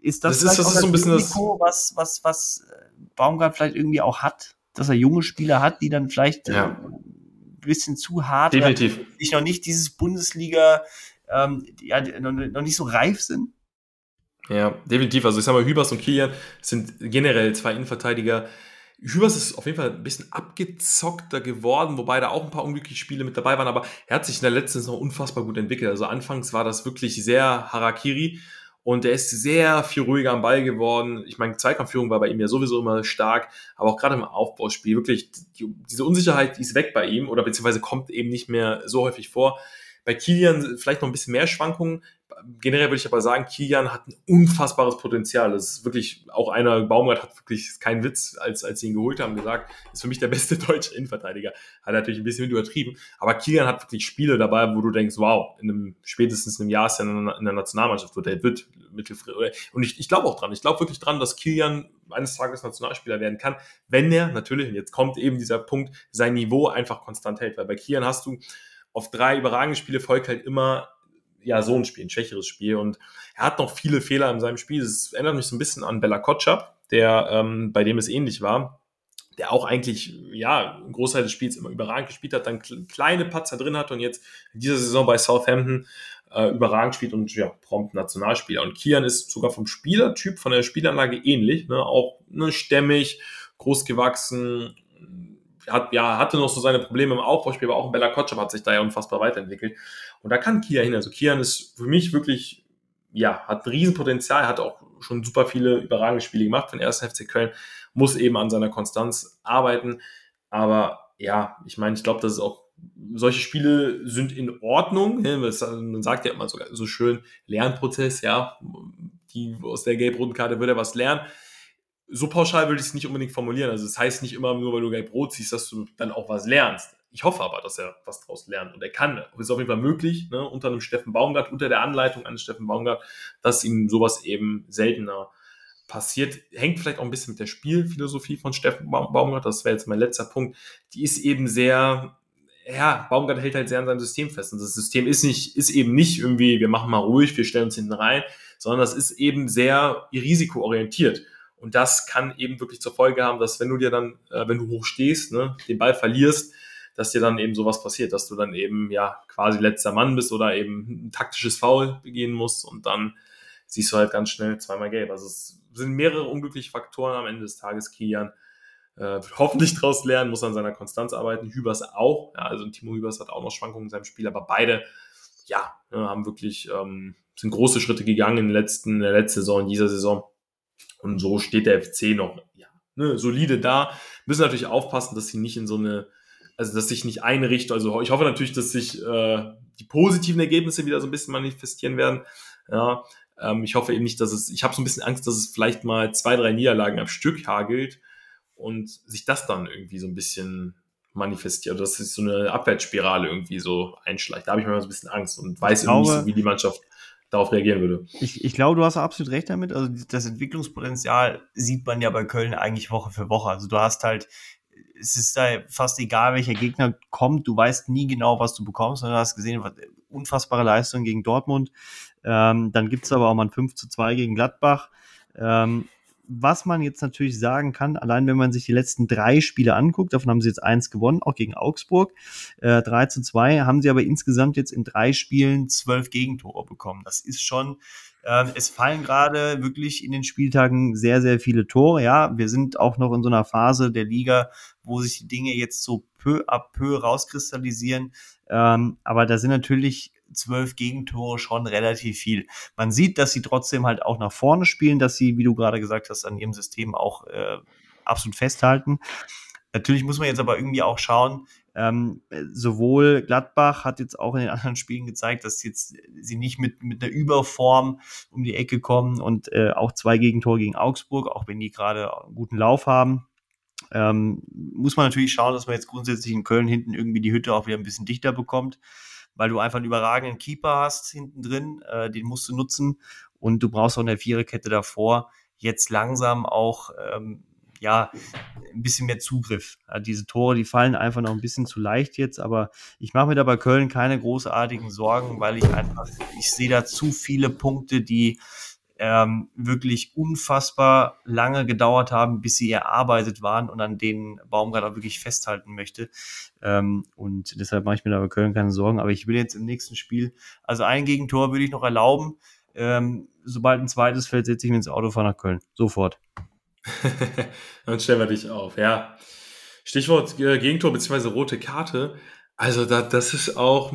ist das, das ist, das ist so ein bisschen Risiko, was, was, was Baumgart vielleicht irgendwie auch hat? Dass er junge Spieler hat, die dann vielleicht ja. äh, ein bisschen zu hart Definitiv. sich noch nicht dieses Bundesliga ähm, ja, noch nicht so reif sind. Ja, definitiv. Also ich sag mal, Hübers und Kilian sind generell zwei Innenverteidiger. Hübers ist auf jeden Fall ein bisschen abgezockter geworden, wobei da auch ein paar unglückliche Spiele mit dabei waren, aber er hat sich in der letzten Saison unfassbar gut entwickelt. Also anfangs war das wirklich sehr Harakiri und er ist sehr viel ruhiger am Ball geworden. Ich meine, Zweikampfführung war bei ihm ja sowieso immer stark, aber auch gerade im Aufbauspiel wirklich, die, diese Unsicherheit die ist weg bei ihm oder beziehungsweise kommt eben nicht mehr so häufig vor. Bei Kilian vielleicht noch ein bisschen mehr Schwankungen, generell würde ich aber sagen, Kilian hat ein unfassbares Potenzial. Das ist wirklich auch einer, Baumgart hat wirklich keinen Witz, als, als sie ihn geholt haben, gesagt, ist für mich der beste deutsche Innenverteidiger. Hat natürlich ein bisschen mit übertrieben. Aber Kilian hat wirklich Spiele dabei, wo du denkst, wow, in einem, spätestens einem Jahr ist er in der Nationalmannschaft, wo der wird mittelfristig. Und ich, ich glaube auch dran. Ich glaube wirklich dran, dass Kilian eines Tages Nationalspieler werden kann, wenn er natürlich, und jetzt kommt eben dieser Punkt, sein Niveau einfach konstant hält. Weil bei Kilian hast du auf drei überragende Spiele folgt halt immer ja, so ein Spiel, ein schwächeres Spiel. Und er hat noch viele Fehler in seinem Spiel. Es erinnert mich so ein bisschen an Bella Kotschap, der, ähm, bei dem es ähnlich war, der auch eigentlich, ja, ein Großteil des Spiels immer überragend gespielt hat, dann kleine Patzer drin hat und jetzt in dieser Saison bei Southampton äh, überragend spielt und ja, prompt Nationalspieler. Und Kian ist sogar vom Spielertyp, von der Spielanlage ähnlich, ne? auch ne, stämmig, groß gewachsen, hat, ja, hatte noch so seine Probleme im Aufbauspiel, aber auch Bella Kotschap hat sich da ja unfassbar weiterentwickelt. Und da kann Kian hin. Also Kian ist für mich wirklich, ja, hat ein Riesenpotenzial, hat auch schon super viele überragende Spiele gemacht den ersten FC Köln, muss eben an seiner Konstanz arbeiten. Aber ja, ich meine, ich glaube, dass es auch solche Spiele sind in Ordnung. Man sagt ja immer so, so schön Lernprozess, ja, die aus der gelb-roten Karte würde er was lernen. So pauschal würde ich es nicht unbedingt formulieren. Also es das heißt nicht immer nur, weil du gelb-rot siehst, dass du dann auch was lernst. Ich hoffe aber, dass er was daraus lernt und er kann. Es ist auf jeden Fall möglich, ne, unter einem Steffen Baumgart, unter der Anleitung eines Steffen Baumgart, dass ihm sowas eben seltener passiert. Hängt vielleicht auch ein bisschen mit der Spielphilosophie von Steffen Baumgart, das wäre jetzt mein letzter Punkt. Die ist eben sehr, ja, Baumgart hält halt sehr an seinem System fest. Und das System ist nicht, ist eben nicht irgendwie, wir machen mal ruhig, wir stellen uns hinten rein, sondern das ist eben sehr risikoorientiert. Und das kann eben wirklich zur Folge haben, dass wenn du dir dann, äh, wenn du hoch stehst, ne, den Ball verlierst, dass dir dann eben sowas passiert, dass du dann eben ja quasi letzter Mann bist oder eben ein taktisches Foul begehen musst und dann siehst du halt ganz schnell zweimal gelb. Also es sind mehrere unglückliche Faktoren am Ende des Tages. Kilian äh, hoffentlich daraus lernen, muss an seiner Konstanz arbeiten. Hübers auch. Ja, also Timo Hübers hat auch noch Schwankungen in seinem Spiel, aber beide, ja, ne, haben wirklich, ähm, sind große Schritte gegangen in, den letzten, in der letzten Saison, in dieser Saison. Und so steht der FC noch ja, ne, solide da. Müssen natürlich aufpassen, dass sie nicht in so eine also dass sich nicht einrichtet. Also ich hoffe natürlich, dass sich äh, die positiven Ergebnisse wieder so ein bisschen manifestieren werden. Ja, ähm, ich hoffe eben nicht, dass es, ich habe so ein bisschen Angst, dass es vielleicht mal zwei, drei Niederlagen am Stück hagelt und sich das dann irgendwie so ein bisschen manifestiert, also dass sich so eine Abwärtsspirale irgendwie so einschleicht. Da habe ich mir mal so ein bisschen Angst und weiß glaube, irgendwie nicht so, wie die Mannschaft darauf reagieren würde. Ich, ich glaube, du hast absolut recht damit. Also das Entwicklungspotenzial sieht man ja bei Köln eigentlich Woche für Woche. Also du hast halt es ist da fast egal, welcher Gegner kommt. Du weißt nie genau, was du bekommst. Und du hast gesehen, unfassbare Leistung gegen Dortmund. Ähm, dann gibt's aber auch mal ein 5 zu 2 gegen Gladbach. Ähm, was man jetzt natürlich sagen kann, allein wenn man sich die letzten drei Spiele anguckt, davon haben sie jetzt eins gewonnen, auch gegen Augsburg, äh, 3 zu 2, haben sie aber insgesamt jetzt in drei Spielen zwölf Gegentore bekommen. Das ist schon ähm, es fallen gerade wirklich in den Spieltagen sehr, sehr viele Tore. Ja, wir sind auch noch in so einer Phase der Liga, wo sich die Dinge jetzt so peu à peu rauskristallisieren. Ähm, aber da sind natürlich zwölf Gegentore schon relativ viel. Man sieht, dass sie trotzdem halt auch nach vorne spielen, dass sie, wie du gerade gesagt hast, an ihrem System auch äh, absolut festhalten. Natürlich muss man jetzt aber irgendwie auch schauen, ähm, sowohl Gladbach hat jetzt auch in den anderen Spielen gezeigt, dass jetzt sie nicht mit, mit einer Überform um die Ecke kommen und äh, auch zwei Gegentore gegen Augsburg, auch wenn die gerade einen guten Lauf haben. Ähm, muss man natürlich schauen, dass man jetzt grundsätzlich in Köln hinten irgendwie die Hütte auch wieder ein bisschen dichter bekommt, weil du einfach einen überragenden Keeper hast hinten drin, äh, den musst du nutzen und du brauchst auch eine Viererkette davor jetzt langsam auch ähm, ja, ein bisschen mehr Zugriff. Ja, diese Tore, die fallen einfach noch ein bisschen zu leicht jetzt, aber ich mache mir da bei Köln keine großartigen Sorgen, weil ich einfach, ich sehe da zu viele Punkte, die ähm, wirklich unfassbar lange gedauert haben, bis sie erarbeitet waren und an denen Baumgart auch wirklich festhalten möchte. Ähm, und deshalb mache ich mir da bei Köln keine Sorgen. Aber ich will jetzt im nächsten Spiel, also ein Gegentor würde ich noch erlauben. Ähm, sobald ein zweites fällt, setze ich mir ins Auto, fahre nach Köln. Sofort. Dann stellen wir dich auf, ja. Stichwort äh, Gegentor bzw. rote Karte. Also da, das ist auch,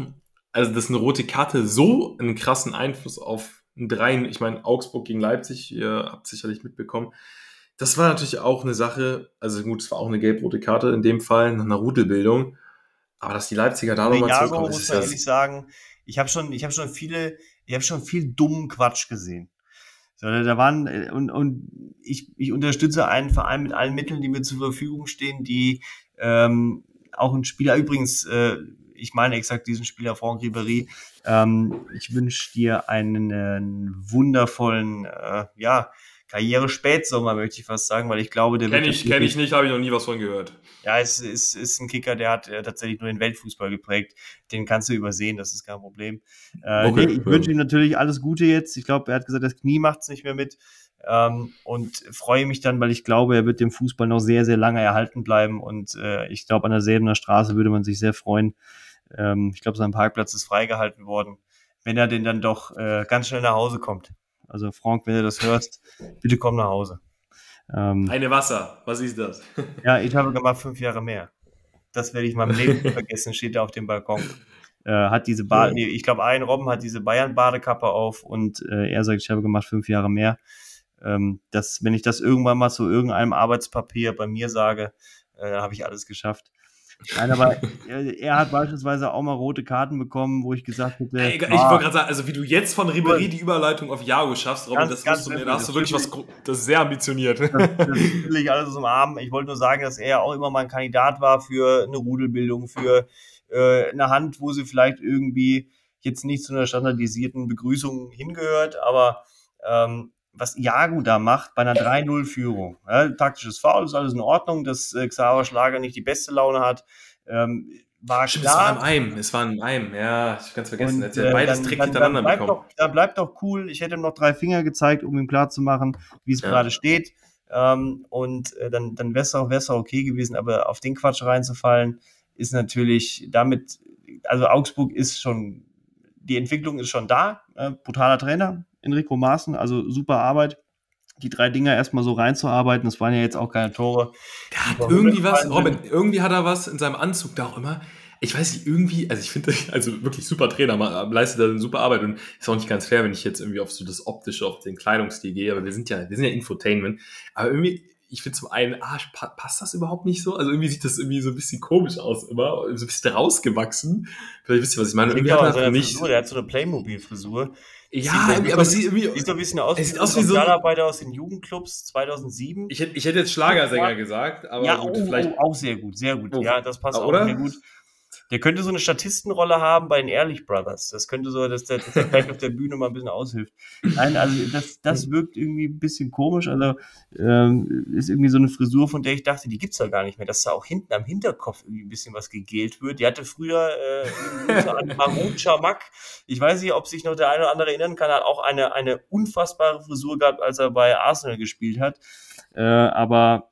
also dass eine rote Karte so einen krassen Einfluss auf ein Dreien, ich meine Augsburg gegen Leipzig, ihr habt sicherlich mitbekommen. Das war natürlich auch eine Sache, also gut, es war auch eine gelb-rote Karte in dem Fall, nach einer Rudelbildung. Aber dass die Leipziger da nochmal zurückkommen, muss man ehrlich sagen, ich habe schon, ich habe schon viele, ich habe schon viel dummen Quatsch gesehen. Sondern da waren, äh, und, und ich, ich unterstütze einen Verein mit allen Mitteln, die mir zur Verfügung stehen, die ähm, auch ein Spieler übrigens, äh, ich meine exakt diesen Spieler, Franck Ribéry. Ähm, ich wünsche dir einen, einen wundervollen, äh, ja, Karriere-Spätsommer, möchte ich fast sagen, weil ich glaube, der Kenne ich, kenn ich nicht, habe ich noch nie was von gehört. Ja, es ist, ist ein Kicker, der hat äh, tatsächlich nur den Weltfußball geprägt. Den kannst du übersehen, das ist kein Problem. Äh, okay, nee, ich ja. wünsche ihm natürlich alles Gute jetzt. Ich glaube, er hat gesagt, das Knie macht es nicht mehr mit. Ähm, und freue mich dann, weil ich glaube, er wird dem Fußball noch sehr, sehr lange erhalten bleiben. Und äh, ich glaube, an der Säbener Straße würde man sich sehr freuen. Ähm, ich glaube, sein Parkplatz ist freigehalten worden, wenn er denn dann doch äh, ganz schnell nach Hause kommt. Also Frank, wenn du das hörst, bitte komm nach Hause. Ähm, Eine Wasser, was ist das? ja, ich habe gemacht fünf Jahre mehr. Das werde ich mal im Leben vergessen, steht da auf dem Balkon. Äh, hat diese Bade, nee, ich glaube, ein Robben hat diese Bayern-Badekappe auf und äh, er sagt, ich habe gemacht fünf Jahre mehr. Ähm, das, wenn ich das irgendwann mal zu irgendeinem Arbeitspapier bei mir sage, äh, dann habe ich alles geschafft. Nein, aber er, er, hat beispielsweise auch mal rote Karten bekommen, wo ich gesagt hätte. Ey, ich wollte gerade sagen, also wie du jetzt von Ribery die Überleitung auf Jago schaffst, Robin, das, ganz du, da hast du wirklich was, das ist sehr ambitioniert. Das, das ich alles umarmen. Ich wollte nur sagen, dass er auch immer mal ein Kandidat war für eine Rudelbildung, für äh, eine Hand, wo sie vielleicht irgendwie jetzt nicht zu einer standardisierten Begrüßung hingehört, aber ähm, was Jago da macht bei einer 3-0-Führung. Ja, taktisches Foul ist alles in Ordnung, dass äh, Xaver Schlager nicht die beste Laune hat. Ähm, war Stimmt, klar. Es war ein Eim, es war ein Eim, ja, ich kann es vergessen. Und, hat beides dann, direkt hintereinander dann bekommen. Doch, da bleibt doch cool. Ich hätte ihm noch drei Finger gezeigt, um ihm klar zu machen, wie es ja. gerade steht. Ähm, und äh, dann, dann wäre es auch, auch okay gewesen, aber auf den Quatsch reinzufallen, ist natürlich damit, also Augsburg ist schon, die Entwicklung ist schon da, äh, brutaler Trainer, Enrico Maaßen, also super Arbeit. Die drei Dinger erstmal so reinzuarbeiten, das waren ja jetzt auch keine Tore. Der hat irgendwie was, Robin, irgendwie hat er was in seinem Anzug da auch immer. Ich weiß nicht, irgendwie, also ich finde, also wirklich super Trainer, leistet da eine super Arbeit und ist auch nicht ganz fair, wenn ich jetzt irgendwie auf so das Optische, auf den Kleidungsstil gehe, aber wir sind ja, wir sind ja Infotainment. Aber irgendwie, ich finde zum einen, ah, passt das überhaupt nicht so? Also irgendwie sieht das irgendwie so ein bisschen komisch aus immer, so ein bisschen rausgewachsen. Vielleicht wisst ihr, was ich meine. Irgendwie hat er so nicht. Frisur, der hat so eine Playmobil-Frisur. Ja, irgendwie, aber sie irgendwie. Sieht so ein bisschen aus, sieht aus wie so Sozialarbeiter aus den Jugendclubs 2007. Ich hätte, ich hätte jetzt Schlagersänger gesagt, aber ja, gut, oh, vielleicht. Oh, auch sehr gut, sehr gut. Oh. Ja, das passt auch sehr gut. Der könnte so eine Statistenrolle haben bei den Ehrlich Brothers. Das könnte so, dass der, dass der vielleicht auf der Bühne mal ein bisschen aushilft. Nein, also das, das wirkt irgendwie ein bisschen komisch. Also ähm, ist irgendwie so eine Frisur, von der ich dachte, die gibt's ja gar nicht mehr, dass da auch hinten am Hinterkopf irgendwie ein bisschen was gegelt wird. Die hatte früher äh, Mahmoud Chamak. Ich weiß nicht, ob sich noch der eine oder andere erinnern kann, hat auch eine, eine unfassbare Frisur gehabt, als er bei Arsenal gespielt hat. Äh, aber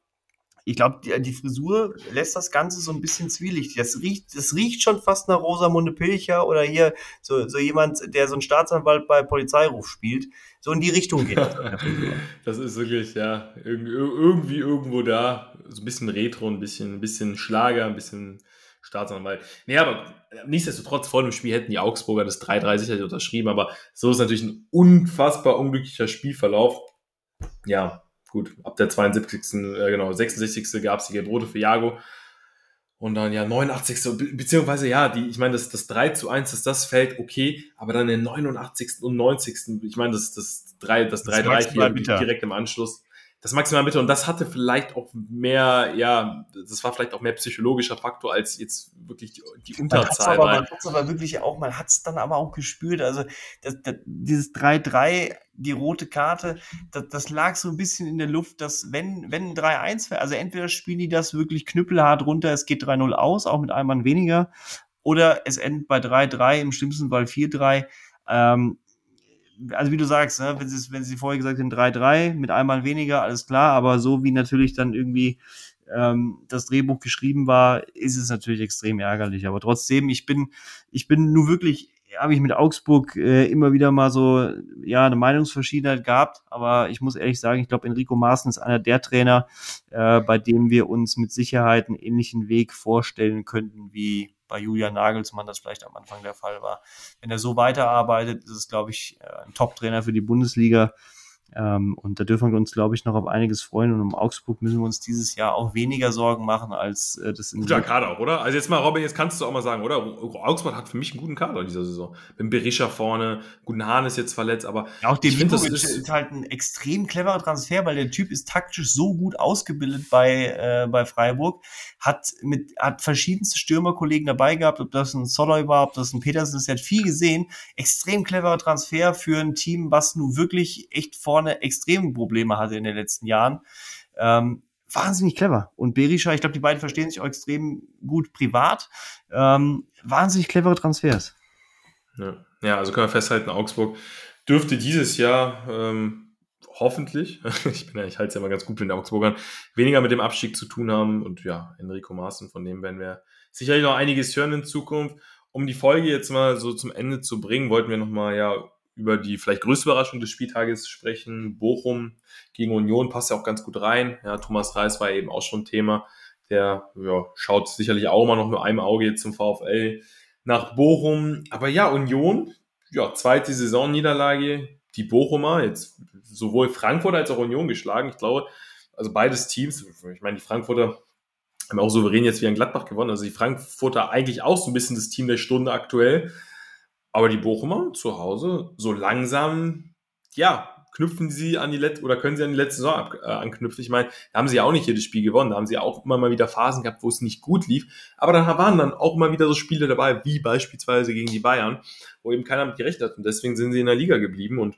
ich glaube, die, die, Frisur lässt das Ganze so ein bisschen zwielichtig. Das riecht, das riecht schon fast nach Rosamunde Pilcher oder hier so, so jemand, der so einen Staatsanwalt bei Polizeiruf spielt. So in die Richtung geht das. das ist wirklich, ja, irgendwie, irgendwie irgendwo da. So ein bisschen Retro, ein bisschen, ein bisschen Schlager, ein bisschen Staatsanwalt. Nee, aber nichtsdestotrotz, vor dem Spiel hätten die Augsburger das 3-3 sicherlich unterschrieben, aber so ist natürlich ein unfassbar unglücklicher Spielverlauf. Ja, gut, ab der 72., äh, genau, 66. gab es die Gelb-Rote für Jago. Und dann ja 89. Beziehungsweise ja, die, ich meine, das, das 3 zu 1, dass das fällt, okay, aber dann in 89. und 90. Ich meine, das, das 3, das 3, 3, 4 direkt im Anschluss das maximal bitte. Und das hatte vielleicht auch mehr, ja, das war vielleicht auch mehr psychologischer Faktor als jetzt wirklich die, die Unterzahl. Man hat es aber, aber, wirklich auch, man hat es dann aber auch gespürt. Also das, das, dieses 3-3, die rote Karte, das, das, lag so ein bisschen in der Luft, dass wenn, wenn ein 3-1 wäre, also entweder spielen die das wirklich knüppelhart runter, es geht 3-0 aus, auch mit einem Mann weniger, oder es endet bei 3-3, im schlimmsten Fall 4-3. Ähm, also wie du sagst, ne, wenn sie wenn sie vorher gesagt haben 3-3 mit einmal weniger, alles klar, aber so wie natürlich dann irgendwie ähm, das Drehbuch geschrieben war, ist es natürlich extrem ärgerlich. Aber trotzdem, ich bin, ich bin nur wirklich, habe ich mit Augsburg äh, immer wieder mal so, ja, eine Meinungsverschiedenheit gehabt. Aber ich muss ehrlich sagen, ich glaube, Enrico Maaßen ist einer der Trainer, äh, bei dem wir uns mit Sicherheit einen ähnlichen Weg vorstellen könnten wie bei Julian Nagelsmann das vielleicht am Anfang der Fall war. Wenn er so weiterarbeitet, ist es, glaube ich, äh, ein Top-Trainer für die Bundesliga. Ähm, und da dürfen wir uns, glaube ich, noch auf einiges freuen. Und um Augsburg müssen wir uns dieses Jahr auch weniger Sorgen machen, als äh, das in Guter Kader auch, oder? Also jetzt mal, Robin, jetzt kannst du auch mal sagen, oder? Augsburg hat für mich einen guten Kader in dieser Saison. Mit Berisha vorne, guten Hahn ist jetzt verletzt, aber ja, auch den Lipovic ist, ist halt ein extrem cleverer Transfer, weil der Typ ist taktisch so gut ausgebildet bei, äh, bei Freiburg, hat mit hat verschiedenste Stürmerkollegen dabei gehabt, ob das ein Soloy war, ob das ein Petersen ist, er hat viel gesehen. Extrem cleverer Transfer für ein Team, was nun wirklich echt vorne extreme Probleme hatte in den letzten Jahren. Ähm, wahnsinnig clever. Und Berisha, ich glaube, die beiden verstehen sich auch extrem gut privat. Ähm, wahnsinnig clevere Transfers. Ja. ja, also können wir festhalten, Augsburg dürfte dieses Jahr ähm, hoffentlich, ich ja, ich halte es ja mal ganz gut mit den Augsburgern, weniger mit dem Abstieg zu tun haben. Und ja, Enrico Maaßen, von dem werden wir sicherlich noch einiges hören in Zukunft. Um die Folge jetzt mal so zum Ende zu bringen, wollten wir nochmal ja über die vielleicht größte Überraschung des Spieltages sprechen. Bochum gegen Union passt ja auch ganz gut rein. Ja, Thomas Reis war eben auch schon Thema. Der ja, schaut sicherlich auch mal noch nur einem Auge jetzt zum VfL nach Bochum. Aber ja, Union, ja, zweite Saisonniederlage. Die Bochumer, jetzt sowohl Frankfurt als auch Union geschlagen. Ich glaube, also beides Teams, ich meine, die Frankfurter haben auch souverän jetzt wie ein Gladbach gewonnen. Also die Frankfurter eigentlich auch so ein bisschen das Team der Stunde aktuell. Aber die Bochumer zu Hause, so langsam, ja, knüpfen sie an die letzte oder können sie an die letzte Saison ab, äh, anknüpfen. Ich meine, da haben sie ja auch nicht jedes Spiel gewonnen, da haben sie auch immer mal wieder Phasen gehabt, wo es nicht gut lief. Aber dann waren dann auch immer wieder so Spiele dabei, wie beispielsweise gegen die Bayern, wo eben keiner mit gerechnet hat. Und deswegen sind sie in der Liga geblieben und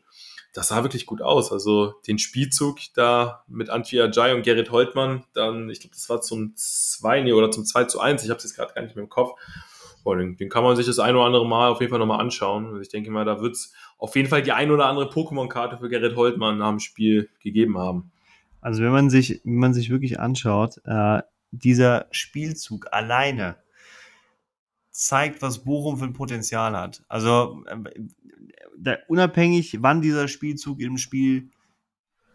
das sah wirklich gut aus. Also den Spielzug da mit Antwi Ajay und Gerrit Holtmann, dann, ich glaube, das war zum 2 oder zum 2 zu 1, ich habe es jetzt gerade gar nicht mehr im Kopf. Den, den, kann man sich das ein oder andere Mal auf jeden Fall nochmal anschauen. Also ich denke mal, da wird es auf jeden Fall die ein oder andere Pokémon-Karte für Gerrit Holtmann nach dem Spiel gegeben haben. Also wenn man sich, wenn man sich wirklich anschaut, äh, dieser Spielzug alleine zeigt, was Bochum für ein Potenzial hat. Also äh, unabhängig, wann dieser Spielzug im Spiel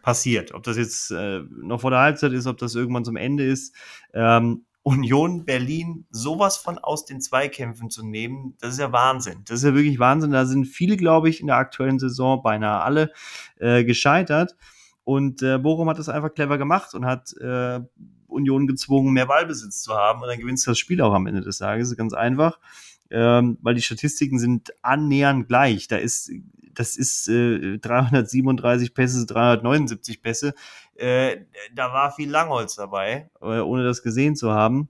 passiert, ob das jetzt äh, noch vor der Halbzeit ist, ob das irgendwann zum Ende ist, ähm, Union Berlin sowas von aus den Zweikämpfen zu nehmen, das ist ja Wahnsinn. Das ist ja wirklich Wahnsinn. Da sind viele, glaube ich, in der aktuellen Saison beinahe alle äh, gescheitert. Und äh, Bochum hat das einfach clever gemacht und hat äh, Union gezwungen, mehr Ballbesitz zu haben. Und dann gewinnst du das Spiel auch am Ende des Tages. Ganz einfach. Ähm, weil die Statistiken sind annähernd gleich. Da ist, das ist äh, 337 Pässe, 379 Pässe. Äh, da war viel Langholz dabei, äh, ohne das gesehen zu haben.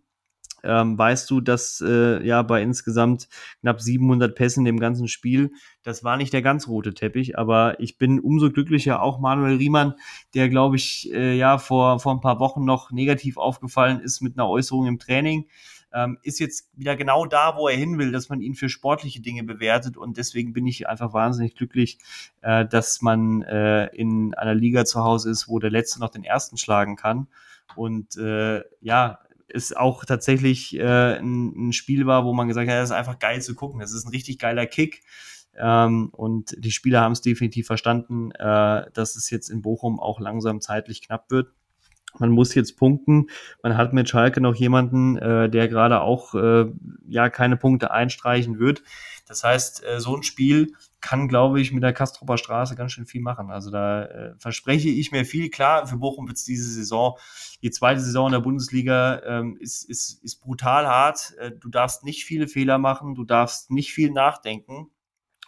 Ähm, weißt du, dass äh, ja bei insgesamt knapp 700 Pässen im ganzen Spiel, das war nicht der ganz rote Teppich, aber ich bin umso glücklicher, auch Manuel Riemann, der glaube ich äh, ja vor, vor ein paar Wochen noch negativ aufgefallen ist mit einer Äußerung im Training, ähm, ist jetzt wieder genau da, wo er hin will, dass man ihn für sportliche Dinge bewertet. Und deswegen bin ich einfach wahnsinnig glücklich, äh, dass man äh, in einer Liga zu Hause ist, wo der Letzte noch den Ersten schlagen kann. Und äh, ja, es auch tatsächlich äh, ein, ein, Spiel war, wo man gesagt hat, das ist einfach geil zu gucken. Das ist ein richtig geiler Kick. Ähm, und die Spieler haben es definitiv verstanden, äh, dass es jetzt in Bochum auch langsam zeitlich knapp wird man muss jetzt punkten. Man hat mit Schalke noch jemanden, äh, der gerade auch äh, ja keine Punkte einstreichen wird. Das heißt, äh, so ein Spiel kann, glaube ich, mit der Kastropper Straße ganz schön viel machen. Also da äh, verspreche ich mir viel. Klar, für Bochum wird es diese Saison, die zweite Saison in der Bundesliga ähm, ist, ist, ist brutal hart. Äh, du darfst nicht viele Fehler machen, du darfst nicht viel nachdenken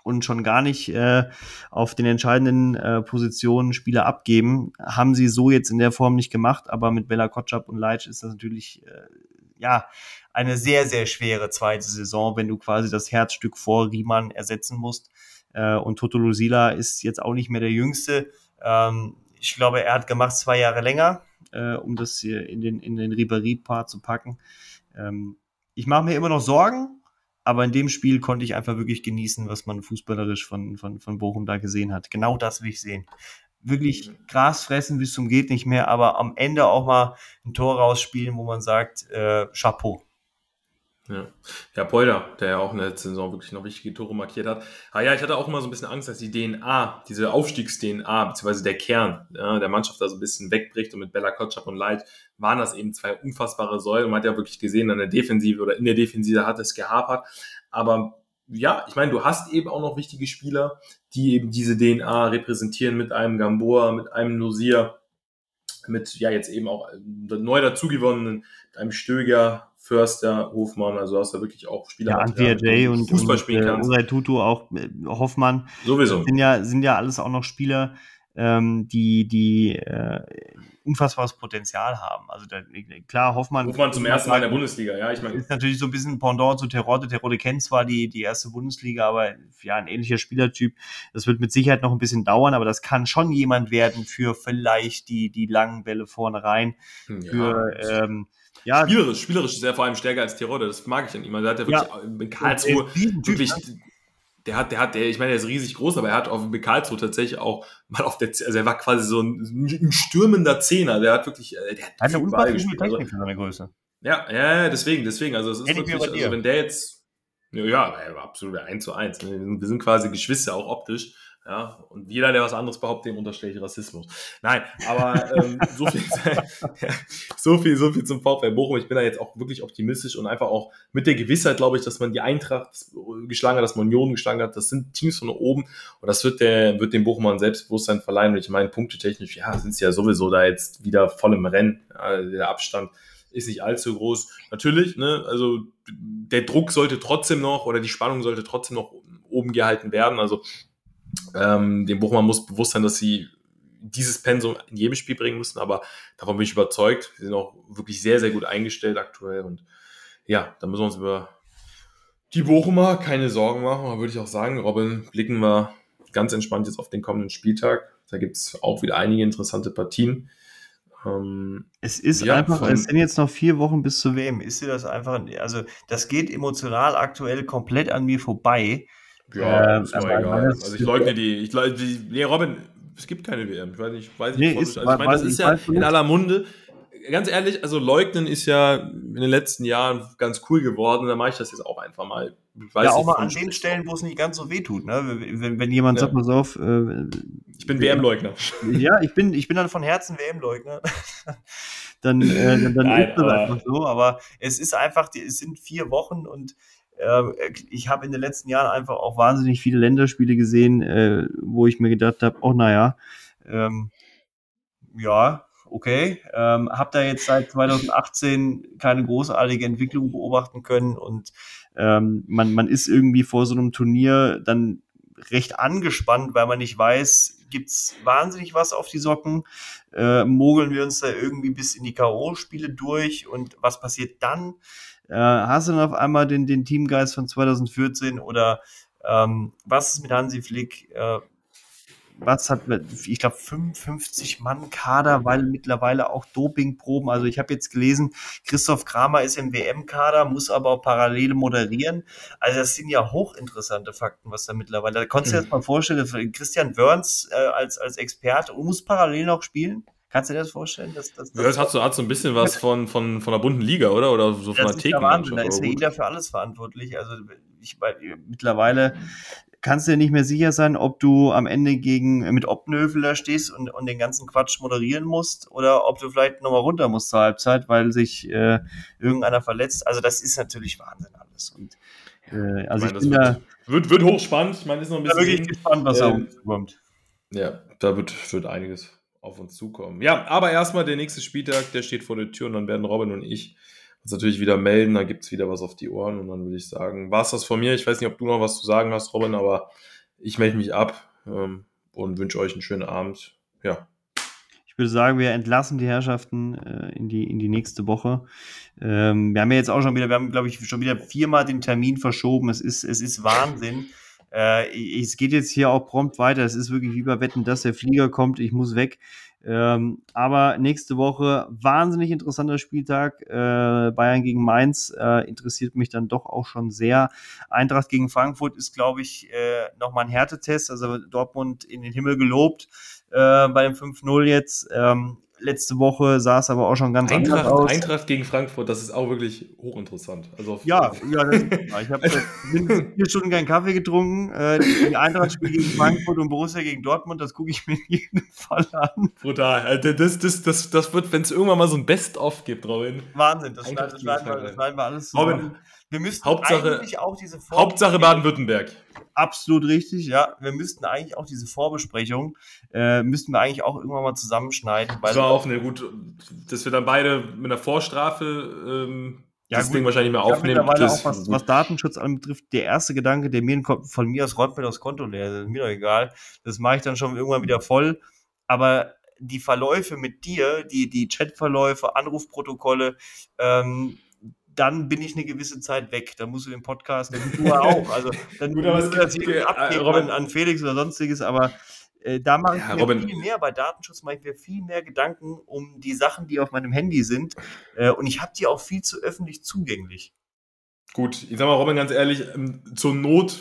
und schon gar nicht äh, auf den entscheidenden äh, Positionen Spieler abgeben. Haben sie so jetzt in der Form nicht gemacht, aber mit Bella Kotschap und Leitsch ist das natürlich äh, ja eine sehr, sehr schwere zweite Saison, wenn du quasi das Herzstück vor Riemann ersetzen musst. Äh, und Toto Lusila ist jetzt auch nicht mehr der Jüngste. Ähm, ich glaube, er hat gemacht zwei Jahre länger, äh, um das hier in den, in den Ribéry-Part zu packen. Ähm, ich mache mir immer noch Sorgen, aber in dem Spiel konnte ich einfach wirklich genießen, was man fußballerisch von, von, von Bochum da gesehen hat. Genau das will ich sehen. Wirklich mhm. Gras fressen bis zum geht nicht mehr, aber am Ende auch mal ein Tor rausspielen, wo man sagt, äh, Chapeau. Ja. ja, Polder, der ja auch in der letzten Saison wirklich noch wichtige Tore markiert hat. Ah ja, ich hatte auch immer so ein bisschen Angst, dass die DNA, diese Aufstiegs-DNA, beziehungsweise der Kern ja, der Mannschaft da so ein bisschen wegbricht. Und mit Bella Kotschap und Light waren das eben zwei unfassbare Säulen. Man hat ja wirklich gesehen, an der Defensive oder in der Defensive hat es gehapert. Aber ja, ich meine, du hast eben auch noch wichtige Spieler, die eben diese DNA repräsentieren mit einem Gamboa, mit einem Lucia, mit ja jetzt eben auch neu dazugewonnenen, einem Stöger, Förster, Hofmann, also hast du wirklich auch Spieler. Ja, Antwia J und, Fußball spielen und äh, Tutu, auch äh, Hoffmann. Sowieso. Sind ja, sind ja alles auch noch Spieler, ähm, die, die äh, unfassbares Potenzial haben. Also da, klar, Hoffmann. Hoffmann zum ersten Mal in der Bundesliga, ja, ich meine. Ist natürlich so ein bisschen Pendant zu Terodde. Terodde kennt zwar die, die erste Bundesliga, aber ja, ein ähnlicher Spielertyp. Das wird mit Sicherheit noch ein bisschen dauern, aber das kann schon jemand werden für vielleicht die, die langen Bälle vorne rein. Hm, ja, für, ähm, ja, spielerisch, spielerisch ist er vor allem stärker als Terodde, das mag ich an ihm. Also hat ja wirklich ja, in Karlsruhe wirklich der hat, der hat, der, ich meine, der ist riesig groß, aber er hat auf dem Karlsruhe tatsächlich auch mal auf der, also er war quasi so ein, ein stürmender Zehner, der hat wirklich, äh, der hat, hat eine Technik für seine Größe. Ja, ja, deswegen, deswegen, also es ist Hätte wirklich, also wenn der jetzt, ja, ja, absolut eins zu eins, ne? wir sind quasi Geschwister, auch optisch, ja, und jeder, der was anderes behauptet, dem unterstelle ich Rassismus. Nein, aber ähm, so, viel, so viel, so viel zum VfL Bochum. Ich bin da jetzt auch wirklich optimistisch und einfach auch mit der Gewissheit, glaube ich, dass man die Eintracht geschlagen hat, dass man Union geschlagen hat. Das sind Teams von oben und das wird der, wird dem Bochum ein Selbstbewusstsein verleihen. Und ich meine, punktetechnisch, ja, sind sie ja sowieso da jetzt wieder voll im Rennen. Ja, der Abstand ist nicht allzu groß. Natürlich, ne, also der Druck sollte trotzdem noch oder die Spannung sollte trotzdem noch oben gehalten werden. Also ähm, dem Bochumer muss bewusst sein, dass sie dieses Pensum in jedem Spiel bringen müssen, aber davon bin ich überzeugt. Sie sind auch wirklich sehr, sehr gut eingestellt aktuell und ja, da müssen wir uns über die Bochumer keine Sorgen machen, aber würde ich auch sagen, Robin, blicken wir ganz entspannt jetzt auf den kommenden Spieltag. Da gibt es auch wieder einige interessante Partien. Ähm, es ist ja, einfach, es sind jetzt noch vier Wochen bis zu WM. Ist dir das einfach, also das geht emotional aktuell komplett an mir vorbei. Ja, ähm, ist mir egal. Also ich leugne die, ich leugne die, nee, Robin, es gibt keine WM. Ich weiß nicht, weiß nee, ist, also ich meine, das ist ja in aller Munde. Ganz ehrlich, also leugnen ist ja in den letzten Jahren ganz cool geworden. Da mache ich das jetzt auch einfach mal. ja, auch mal an den Stellen, wo es nicht ganz so weh tut. Ne? Wenn, wenn jemand ja. sagt, pass auf. Äh, ich bin WM-Leugner. Ja, ich bin, ich bin dann von Herzen WM-Leugner. dann äh, dann, dann Nein, ist das einfach so. Aber es ist einfach, es sind vier Wochen und ich habe in den letzten Jahren einfach auch wahnsinnig viele Länderspiele gesehen, äh, wo ich mir gedacht habe, oh naja, ähm, ja, okay, ähm, habe da jetzt seit 2018 keine großartige Entwicklung beobachten können und ähm, man, man ist irgendwie vor so einem Turnier dann recht angespannt, weil man nicht weiß, gibt's wahnsinnig was auf die Socken, äh, mogeln wir uns da irgendwie bis in die K.O.-Spiele durch und was passiert dann? Äh, hast du dann auf einmal den, den Teamgeist von 2014 oder ähm, was ist mit Hansi Flick? Äh, was hat, ich glaube, 55 Mann Kader, weil mittlerweile auch Dopingproben. Also ich habe jetzt gelesen, Christoph Kramer ist im WM-Kader, muss aber auch parallel moderieren. Also das sind ja hochinteressante Fakten, was da mittlerweile. Da konntest du dir mhm. jetzt mal vorstellen, Christian Wörns äh, als, als Experte muss parallel noch spielen. Kannst du dir das vorstellen? Dass, dass, das hat so, hat so ein bisschen was von, von, von der bunten Liga, oder? Oder so von der Thekenmannschaft. Da ist ja jeder für alles verantwortlich. Also ich, mittlerweile kannst du dir nicht mehr sicher sein, ob du am Ende gegen mit Obnövel da stehst und, und den ganzen Quatsch moderieren musst oder ob du vielleicht nochmal runter musst zur Halbzeit, weil sich äh, irgendeiner verletzt. Also das ist natürlich Wahnsinn alles. Und äh, also ich, meine, ich bin da wird, wird hochspannend. Ich meine, ist noch ein bisschen. Da wirklich gespannt, was ähm, da kommt. Ja, da wird, wird einiges auf uns zukommen. Ja, aber erstmal der nächste Spieltag, der steht vor der Tür und dann werden Robin und ich uns natürlich wieder melden. Da gibt es wieder was auf die Ohren und dann würde ich sagen, war es das von mir. Ich weiß nicht, ob du noch was zu sagen hast, Robin, aber ich melde mich ab ähm, und wünsche euch einen schönen Abend. Ja. Ich würde sagen, wir entlassen die Herrschaften äh, in, die, in die nächste Woche. Ähm, wir haben ja jetzt auch schon wieder, wir haben, glaube ich, schon wieder viermal den Termin verschoben. Es ist, es ist Wahnsinn. Äh, es geht jetzt hier auch prompt weiter. Es ist wirklich wie bei Wetten, dass der Flieger kommt. Ich muss weg. Ähm, aber nächste Woche wahnsinnig interessanter Spieltag. Äh, Bayern gegen Mainz äh, interessiert mich dann doch auch schon sehr. Eintracht gegen Frankfurt ist, glaube ich, äh, nochmal ein Härtetest. Also Dortmund in den Himmel gelobt äh, bei dem 5-0 jetzt. Ähm, letzte Woche sah es aber auch schon ganz Eintracht, anders aus. Eintracht gegen Frankfurt, das ist auch wirklich hochinteressant. Also ja, ja das, ich habe vier Stunden keinen Kaffee getrunken. Äh, die Eintracht spielt gegen Frankfurt und Borussia gegen Dortmund, das gucke ich mir in jedem Fall an. Brutal. Also das, das, das, das wird, wenn es irgendwann mal so ein Best-of gibt, Robin. Wahnsinn, das schneiden wir, alles Robin, wir müssten Hauptsache- eigentlich auch diese Hauptsache Baden-Württemberg. Absolut richtig, ja. Wir müssten eigentlich auch diese Vorbesprechung, äh, müssten wir eigentlich auch irgendwann mal zusammenschneiden. Das war auch eine gut, dass wir dann beide mit einer Vorstrafe ähm, Ja, das gut. Ding wahrscheinlich mehr aufnehmen. mittlerweile auch, was, was Datenschutz anbetrifft, der erste Gedanke, der mir von mir aus räumt mir das Konto leer, das ist mir doch egal. Das mache ich dann schon irgendwann wieder voll. Aber die Verläufe mit dir, die, die Chatverläufe, Anrufprotokolle, ähm, dann bin ich eine gewisse Zeit weg. Dann musst du den Podcast, dann du auch. Also dann Gut, aber das gibt- äh, abgeben Robin- an, Felix oder sonstiges, aber äh, da mache ich Ja, mir Robin- viel mehr, bei Datenschutz mache ich mir viel mehr Gedanken um die Sachen, die auf meinem Handy sind. Äh, und ich habe die auch viel zu öffentlich zugänglich. Gut, ich sag mal, Robin, ganz ehrlich, ähm, zur Not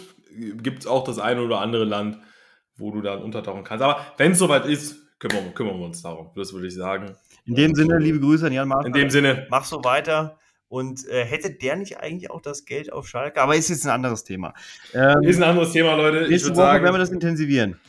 gibt es auch das eine oder andere Land, wo du dann untertauchen kannst. Aber wenn es soweit ist, kümmern, wir- kümmern wir uns darum. Das würde ich sagen. In dem Sinne, liebe Grüße an Jan Martin. In dem Sinne, Mach so weiter. Und äh, hätte der nicht eigentlich auch das Geld auf Schalke? Aber ist jetzt ein anderes Thema. Ähm, ist ein anderes Thema, Leute. Ich nächste würde Woche werden wir sagen, das intensivieren.